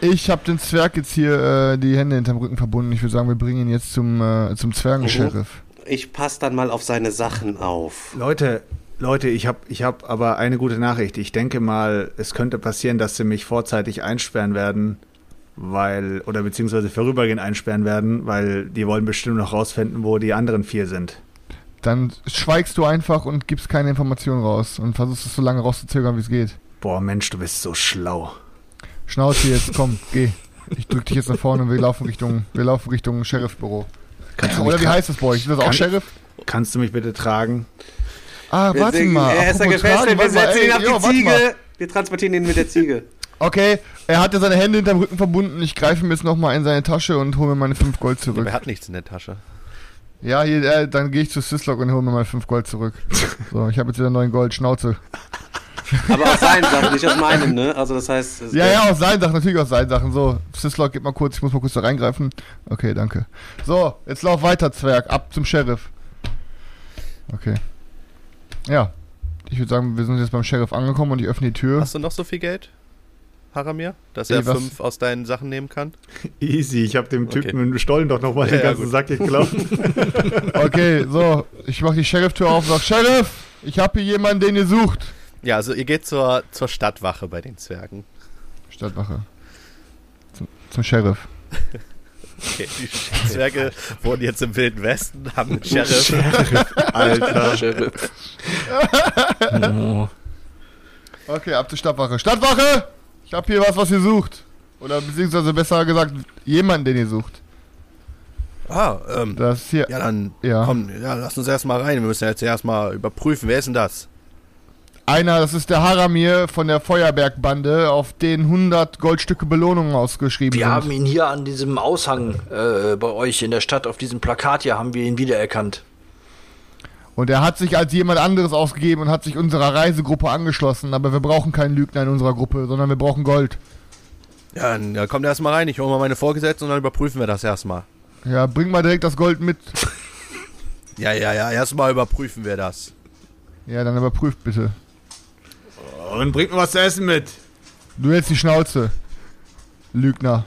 Ich habe den Zwerg jetzt hier äh, die Hände hinterm Rücken verbunden. Ich würde sagen, wir bringen ihn jetzt zum, äh, zum Zwergensheriff. Ich passe dann mal auf seine Sachen auf. Leute, Leute, ich habe ich hab aber eine gute Nachricht. Ich denke mal, es könnte passieren, dass sie mich vorzeitig einsperren werden, weil, oder beziehungsweise vorübergehend einsperren werden, weil die wollen bestimmt noch rausfinden, wo die anderen vier sind. Dann schweigst du einfach und gibst keine Informationen raus und versuchst es so lange rauszuzögern, wie es geht. Boah, Mensch, du bist so schlau. Schnauze jetzt, komm, geh. Ich drück dich jetzt nach vorne und wir laufen Richtung, wir laufen Richtung Sheriffbüro. Kannst du Oder mich wie heißt das bei euch? Ist das auch Kann- Sheriff? Kannst du mich bitte tragen? Ah, Wir warte mal. Er ist da gefesselt, wir setzen ihn auf jo, die mal. Ziege. Wir transportieren ihn mit der Ziege. Okay, er hatte seine Hände hinterm Rücken verbunden. Ich greife ihm jetzt nochmal in seine Tasche und hole mir meine 5 Gold zurück. Aber er hat nichts in der Tasche. Ja, hier, äh, dann gehe ich zu Syslock und hole mir mal 5 Gold zurück. So, ich habe jetzt wieder 9 Gold, Schnauze. Aber aus seinen Sachen, nicht aus meinen, ne? Also das heißt... es- Ja, ja, aus seinen Sachen, natürlich aus seinen Sachen. So, Syslock, gib mal kurz, ich muss mal kurz da reingreifen. Okay, danke. So, jetzt lauf weiter, Zwerg, ab zum Sheriff. Okay. Ja, ich würde sagen, wir sind jetzt beim Sheriff angekommen und ich öffne die Tür. Hast du noch so viel Geld, Haramir, dass Ey, er was? fünf aus deinen Sachen nehmen kann? Easy, ich habe dem Typen Okay. im Stollen doch nochmal Ja, den ja, ganzen gut. Sack geklaut. Okay, so, ich mach die Sheriff-Tür auf und sag, Sheriff, ich habe hier jemanden, den ihr sucht. Ja, also ihr geht zur, zur Stadtwache bei den Zwergen. Stadtwache. Zum, zum Sheriff. Okay, die Zwerge wohnen jetzt im Wilden Westen, haben einen Sheriff. Alter. Sheriff. Oh. Okay, ab zur Stadtwache. Stadtwache! Ich habe hier was, was ihr sucht. Oder beziehungsweise besser gesagt, jemanden, den ihr sucht. Ah, ähm, Das ist hier. ja dann, Ja. komm, ja, lass uns erstmal rein. Wir müssen jetzt erstmal überprüfen, wer ist denn das? Einer, das ist der Haramir von der Feuerbergbande, auf den 100 Goldstücke Belohnungen ausgeschrieben Wir sind. haben ihn hier an diesem Aushang äh, bei euch in der Stadt, auf diesem Plakat hier, haben wir ihn wiedererkannt. Und er hat sich als jemand anderes ausgegeben und hat sich unserer Reisegruppe angeschlossen. Aber wir brauchen keinen Lügner in unserer Gruppe, sondern wir brauchen Gold. Ja, dann kommt erstmal rein, ich hole mal meine Vorgesetzten und dann überprüfen wir das erstmal. Ja, bring mal direkt das Gold mit. Ja, ja, ja, erstmal überprüfen wir das. Ja, dann überprüft bitte. Und bringt mir was zu essen mit. Du hältst die Schnauze. Lügner.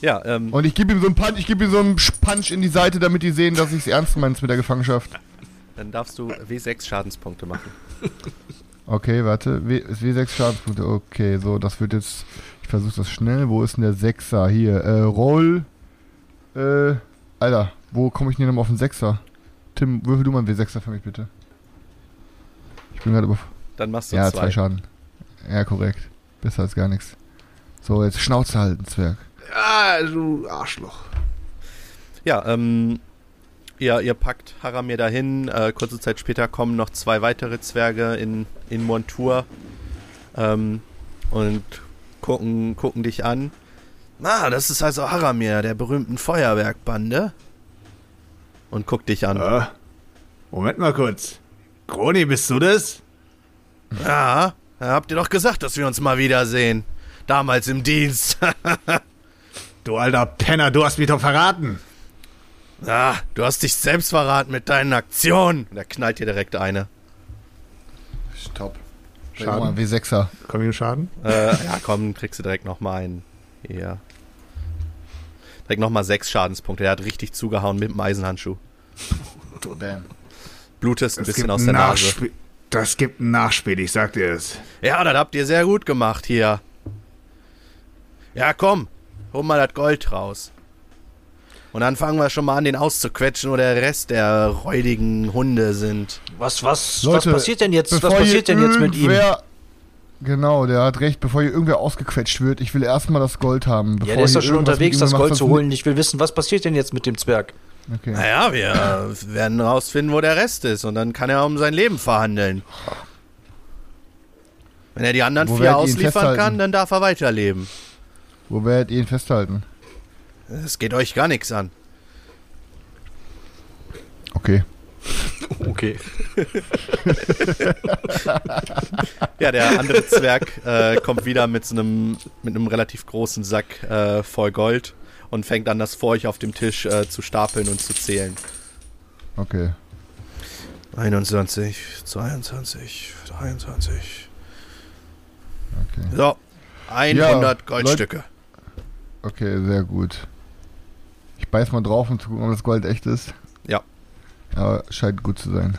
Ja, ähm, Und ich gebe ihm so einen Punch, ich gebe ihm so einen Punch in die Seite, damit die sehen, dass ich es ernst meine mit der Gefangenschaft. dann darfst du W6 Schadenspunkte machen. Okay, warte. W, ist W6 Schadenspunkte. Okay, so, das wird jetzt. Ich versuche das schnell. Wo ist denn der Sechser? Hier. Äh, Roll. Äh, Alter, wo komme ich denn hier nochmal auf den Sechser? Tim, würfel du mal einen W6er für mich bitte. Ich bin gerade über. Dann machst du Ja, zwei. zwei Schaden. Ja, korrekt. Besser als gar nichts. So, jetzt Schnauze halten, Zwerg. Ah, du Arschloch. Ja, ähm, ihr, ihr packt Haramir dahin. Äh, kurze Zeit später kommen noch zwei weitere Zwerge in, in Montur ähm, und gucken, gucken dich an. Ah, das ist also Haramir, der berühmten Feuerwerkbande. Und guckt dich an. Äh, Moment mal kurz. Kroni, bist du das? Ja, habt ihr doch gesagt, dass wir uns mal wiedersehen. Damals im Dienst. Du alter Penner, du hast mich doch verraten. ah, du hast dich selbst verraten mit deinen Aktionen. Da knallt dir direkt eine. Stopp. Schaden. Mal W6er. Komm ich in Schaden? Äh, ja, komm, kriegst du direkt nochmal einen. Hier. Direkt nochmal sechs Schadenspunkte. Der hat richtig zugehauen mit dem Eisenhandschuh. Bam. Blutest ein Es bisschen aus der Nase. Das gibt ein Nachspiel, ich sag dir es. Ja, das habt ihr sehr gut gemacht hier. Ja, komm, hol mal das Gold raus. Und dann fangen wir schon mal an, den auszuquetschen, wo der Rest der räudigen Hunde sind. Was, was, Leute, was passiert denn jetzt? Was passiert denn jetzt mit ihm? Genau, der hat recht. Bevor hier irgendwer ausgequetscht wird, ich will erstmal das Gold haben. Bevor Ja, der ist doch schon unterwegs, das Gold zu holen. Ich will wissen, was passiert denn jetzt mit dem Zwerg? Okay. Naja, wir werden rausfinden, wo der Rest ist. Und dann kann er um sein Leben verhandeln. Wenn er die anderen Wo vier ausliefern kann, dann darf er weiterleben. Wo werdet ihr ihn festhalten? Es geht euch gar nichts an. Okay. Okay. Ja, der andere Zwerg äh, kommt wieder mit so einem, mit einem relativ großen Sack äh, voll Gold und fängt an, das vor euch auf dem Tisch äh, zu stapeln und zu zählen. Okay. 21, 22, 23. Okay. So, 100 Goldstücke. Okay, sehr gut. Ich beiß mal drauf, um zu gucken, ob das Gold echt ist. Ja. Aber scheint gut zu sein.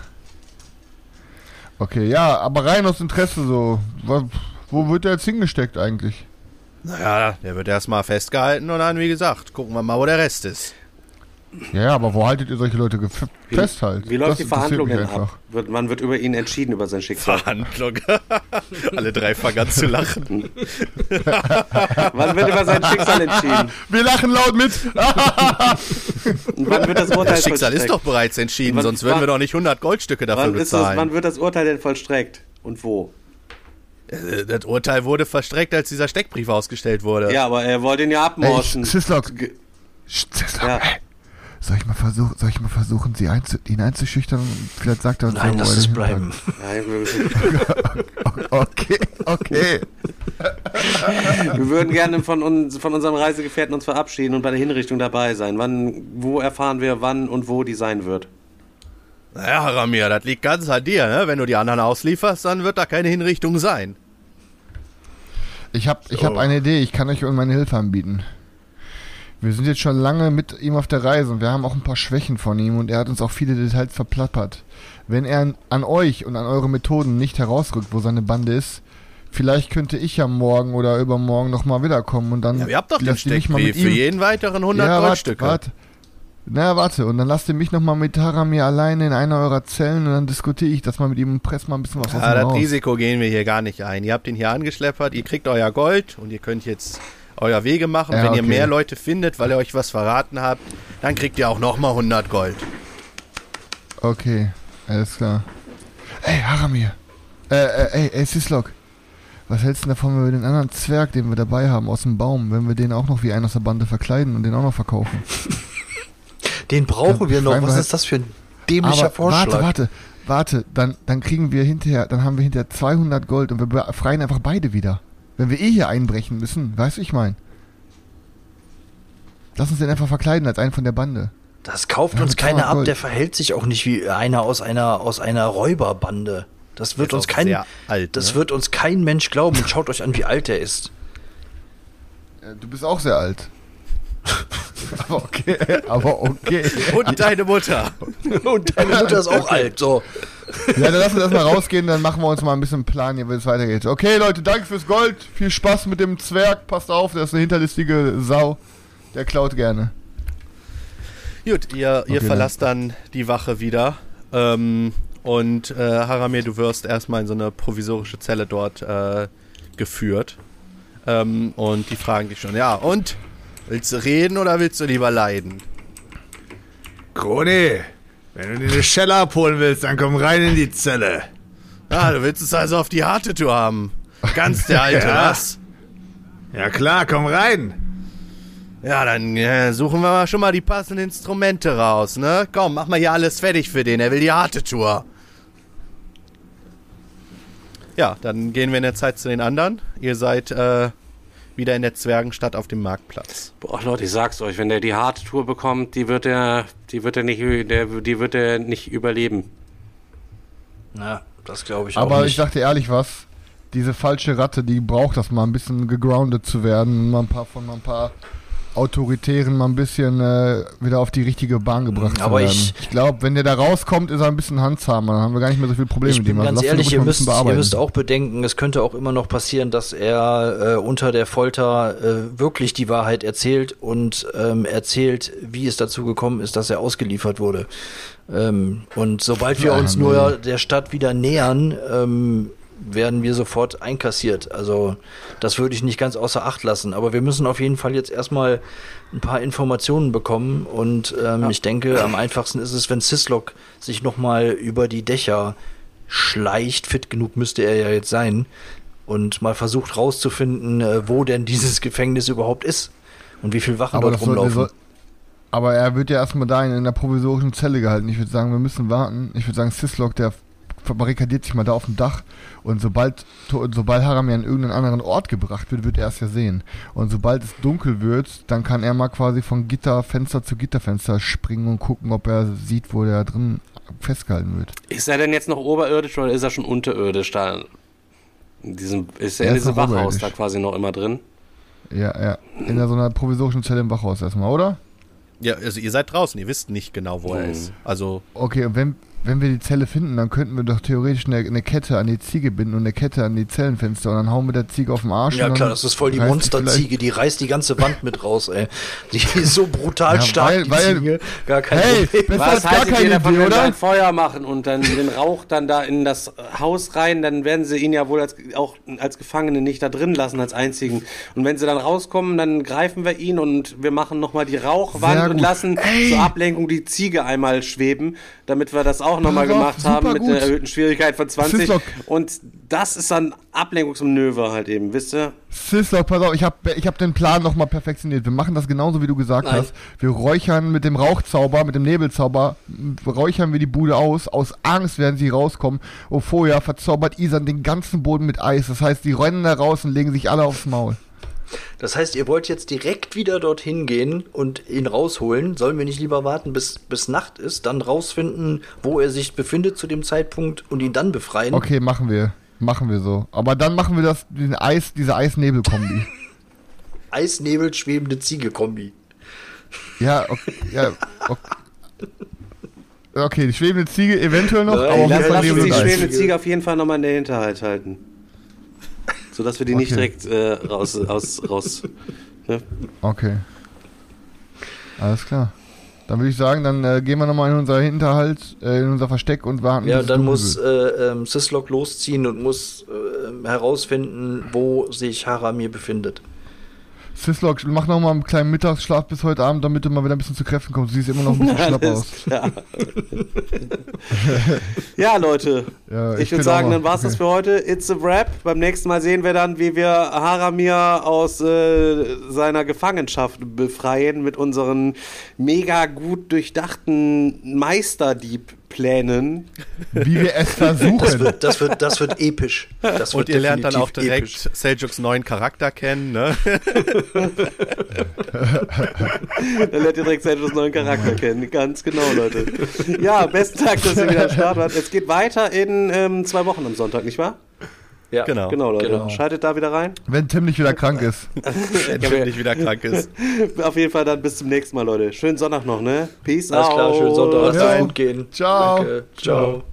Okay, ja, aber rein aus Interesse so. Wo, wo wird der jetzt hingesteckt eigentlich? Naja, der wird erstmal festgehalten und dann, wie gesagt, gucken wir mal, wo der Rest ist. Ja, aber wo haltet ihr solche Leute Wie- fest halt? Wie läuft Das die Verhandlung denn ab? Wird, wann wird über ihn entschieden, über sein Schicksal? Verhandlung. Alle drei fangen an zu lachen. wann wird über sein Schicksal entschieden? Wir lachen laut mit! Wann wird das Urteil Das Schicksal ist doch bereits entschieden, Wann- sonst würden wir doch nicht 100 Goldstücke dafür Wann, ist das, bezahlen. wann wird das Urteil denn vollstreckt? Und wo? Äh, Das Urteil wurde verstreckt, als dieser Steckbrief ausgestellt wurde. Ja, aber er wollte ihn ja abmorschen. Sislok, Ge- Sislok, Ja. ey. Soll ich mal versuchen, soll ich mal versuchen, sie einzu ihn einzuschüchtern? Vielleicht sagt er uns Nein, lass es bleiben. Nein, wir, Okay, okay. wir würden gerne von, uns, von unserem Reisegefährten uns verabschieden und bei der Hinrichtung dabei sein. Wann, wo erfahren wir, wann und wo die sein wird? Naja, Haramir, das liegt ganz an dir, ne? Wenn du die anderen auslieferst, dann wird da keine Hinrichtung sein. Ich habe ich hab eine Idee, ich kann euch meine Hilfe anbieten. Wir sind jetzt schon lange mit ihm auf der Reise und wir haben auch ein paar Schwächen von ihm und er hat uns auch viele Details verplappert. Wenn er an euch und an eure Methoden nicht herausrückt, wo seine Bande ist, vielleicht könnte ich ja morgen oder übermorgen nochmal wiederkommen und dann Ja, ihr habt doch den Steckbrief für jeden weiteren 100 ja, Goldstücke. warte. Na, warte. Und dann lasst ihr mich nochmal mit Haramir alleine in einer eurer Zellen und dann diskutiere ich das mal mit ihm und press mal ein bisschen was aus Ja, das raus. Risiko gehen wir hier gar nicht ein. Ihr habt ihn hier angeschleppert, ihr kriegt euer Gold und ihr könnt jetzt euer Wege machen. Ja, Wenn ihr okay. mehr Leute findet, weil ihr euch was verraten habt, dann kriegt ihr auch nochmal 100 Gold. Okay, alles klar. Ey, Haramir. Äh, äh, ey, ey, Sislok. Was hältst du denn davon, wenn wir den anderen Zwerg, den wir dabei haben, aus dem Baum, wenn wir den auch noch wie einen aus der Bande verkleiden und den auch noch verkaufen? Den brauchen Ja, wir noch. wir Was halt- ist das für ein dämlicher Aber Vorschlag? warte, warte, warte. Dann, dann kriegen wir hinterher, dann haben wir hinterher 200 Gold und wir befreien einfach beide wieder. Wenn wir eh hier einbrechen müssen, weißt du, ich mein. Lass uns den einfach verkleiden als einen von der Bande. Das kauft Ja, uns keiner 200 ab. Gold. Der verhält sich auch nicht wie einer aus einer aus einer Räuberbande. Das wird uns kein alt, das ne? wird uns kein Mensch glauben. Und schaut euch an, wie alt er ist. Du bist auch sehr alt. aber okay, aber okay. Und deine Mutter. Und deine Mutter ist auch alt. So. Ja, dann lassen wir erstmal rausgehen, dann machen wir uns mal ein bisschen einen Plan hier, wie es weitergeht. Okay, Leute, danke fürs Gold. Viel Spaß mit dem Zwerg. Passt auf, der ist eine hinterlistige Sau. Der klaut gerne. Gut, ihr, ihr Okay, verlasst dann die Wache wieder. Ähm, und äh, Haramir, du wirst erstmal in so eine provisorische Zelle dort äh, geführt. Ähm, und die fragen dich schon, ja, und? Willst du reden oder willst du lieber leiden? Krone, wenn du dir eine Schelle abholen willst, dann komm rein in die Zelle. Ah, du willst es also auf die harte Tour haben. Ganz der Alte, Ja. was? Ja klar, komm rein. Ja, dann äh, suchen wir mal schon mal die passenden Instrumente raus, ne? Komm, mach mal hier alles fertig für den. Er will die harte Tour. Ja, dann gehen wir in der Zeit zu den anderen. Ihr seid äh, wieder in der Zwergenstadt auf dem Marktplatz. Boah, Leute, ich sag's euch, wenn der die harte Tour bekommt, die wird er, die wird er nicht, der, die wird er nicht überleben. Na, das glaube ich auch Aber ich dir ehrlich was, diese falsche Ratte, die braucht das mal ein bisschen gegroundet zu werden, mal ein paar von mal ein paar Autoritären mal ein bisschen äh, wieder auf die richtige Bahn gebracht Aber zu werden. ich- ich glaube, wenn der da rauskommt, ist er ein bisschen handzamer, dann haben wir gar nicht mehr so viel Probleme Ich mit bin ihm. Also ganz ihn ehrlich, ihr müsst, ihr müsst auch bedenken, es könnte auch immer noch passieren, dass er äh, unter der Folter äh, wirklich die Wahrheit erzählt und ähm, erzählt, wie es dazu gekommen ist, dass er ausgeliefert wurde. Ähm, und sobald wir Ja, uns nee. nur der Stadt wieder nähern, ähm, werden wir sofort einkassiert. Also das würde ich nicht ganz außer Acht lassen. Aber wir müssen auf jeden Fall jetzt erstmal ein paar Informationen bekommen. Und ähm, ich denke, am einfachsten ist es, wenn Syslok sich nochmal über die Dächer schleicht. Fit genug müsste er ja jetzt sein. Und mal versucht rauszufinden, äh, wo denn dieses Gefängnis überhaupt ist. Und wie viel Wachen aber, dort rumlaufen. aber er wird ja erstmal da in, in der provisorischen Zelle gehalten. Ich würde sagen, wir müssen warten. Ich würde sagen, Sislok, der verbarrikadiert sich mal da auf dem Dach und sobald, sobald Haram ja an irgendeinen anderen Ort gebracht wird, wird er es ja sehen. Und sobald es dunkel wird, dann kann er mal quasi von Gitterfenster zu Gitterfenster springen und gucken, ob er sieht, wo der drin festgehalten wird. Ist er denn jetzt noch oberirdisch oder ist er schon unterirdisch da? In diesem, ist er Er in diesem Wachhaus da quasi noch immer drin. Ja, ja. In so einer provisorischen Zelle im Wachhaus erstmal, oder? Ja, also ihr seid draußen, ihr wisst nicht genau, wo er Mhm. ist. Also, Okay, und wenn, wenn wir die Zelle finden, dann könnten wir doch theoretisch eine, eine Kette an die Ziege binden und eine Kette an die Zellenfenster und dann hauen wir der Ziege auf den Arsch. Ja und klar, das ist voll die Monsterziege, die reißt die ganze Wand mit raus, ey. Die ist so brutal Ja, stark, weil- die weil- Ziege. Gar kein Hey, Problem. Was als gar keine davon, Idee, wenn wir oder? ein Feuer machen und dann den Rauch dann da in das Haus rein, dann werden sie ihn ja wohl als, auch als Gefangenen nicht da drin lassen als einzigen. Und wenn sie dann rauskommen, dann greifen wir ihn und wir machen nochmal die Rauchwand und lassen Ey. zur Ablenkung die Ziege einmal schweben, damit wir das auch nochmal Pass auf, gemacht haben mit gut. einer erhöhten Schwierigkeit von 20. Sislock. Und das ist dann Ablenkungsmanöver halt eben, wisst ihr? Sislok, pass auf, ich habe ich hab den Plan nochmal perfektioniert. Wir machen das genauso, wie du gesagt Nein. hast. Wir räuchern mit dem Rauchzauber, mit dem Nebelzauber, räuchern wir die Bude aus. Aus Angst werden sie rauskommen. Und vorher verzaubert Isan den ganzen Boden mit Eis. Das heißt, die rennen da raus und legen sich alle aufs Maul. Das heißt, ihr wollt jetzt direkt wieder dorthin gehen und ihn rausholen. Sollen wir nicht lieber warten, bis, bis Nacht ist, dann rausfinden, wo er sich befindet zu dem Zeitpunkt und ihn dann befreien? Okay, machen wir. Machen wir so. Aber dann machen wir das, den Eis, diese Eis-Nebel-Kombi. Eisnebel schwebende Ziege-Kombi. ja, okay, ja, okay. Okay, die schwebende Ziege eventuell noch, Nein, aber auf lass- jeden Fall Lass die schwebende Ziege auf jeden Fall nochmal in der Hinterhalt halten. Sodass wir die nicht Okay. direkt äh, raus, raus, raus. Ne? Okay. Alles klar. Dann würde ich sagen, dann äh, gehen wir nochmal in unser Hinterhalt, äh, in unser Versteck und warten. Ja, dann muss äh, ähm, Syslok losziehen und muss äh, herausfinden, wo sich Haramir befindet. Sislok, mach nochmal einen kleinen Mittagsschlaf bis heute Abend, damit du mal wieder ein bisschen zu Kräften kommst. Du siehst immer noch ein bisschen schlapp aus. Ja, Leute. Ja, ich bin würde sagen, mal- dann war's das okay. für heute. It's a Wrap. Beim nächsten Mal sehen wir dann, wie wir Haramir aus äh, seiner Gefangenschaft befreien mit unseren mega gut durchdachten Meisterdieb-Plänen. Wie wir es Das versuchen. wird, das wird, das wird episch. Das und wird ihr lernt dann auch direkt episch. Seljuks neuen Charakter kennen, ne? Dann lernt ihr direkt seinen neuen Charakter kennen. Ganz genau, Leute. Ja, besten Dank, dass ihr wieder am Start wart. Es geht weiter in ähm, zwei Wochen am Sonntag, nicht wahr? Ja, Genau. Genau, Leute. Genau. Schaltet da wieder rein. Wenn Tim nicht wieder krank ist. Wenn Tim nicht wieder krank ist. Auf jeden Fall dann bis zum nächsten Mal, Leute. Schönen Sonntag noch, ne? Peace Alles out. klar, schönen Sonntag. Lasst Ja. es gut gehen. Ciao. Danke. Ciao.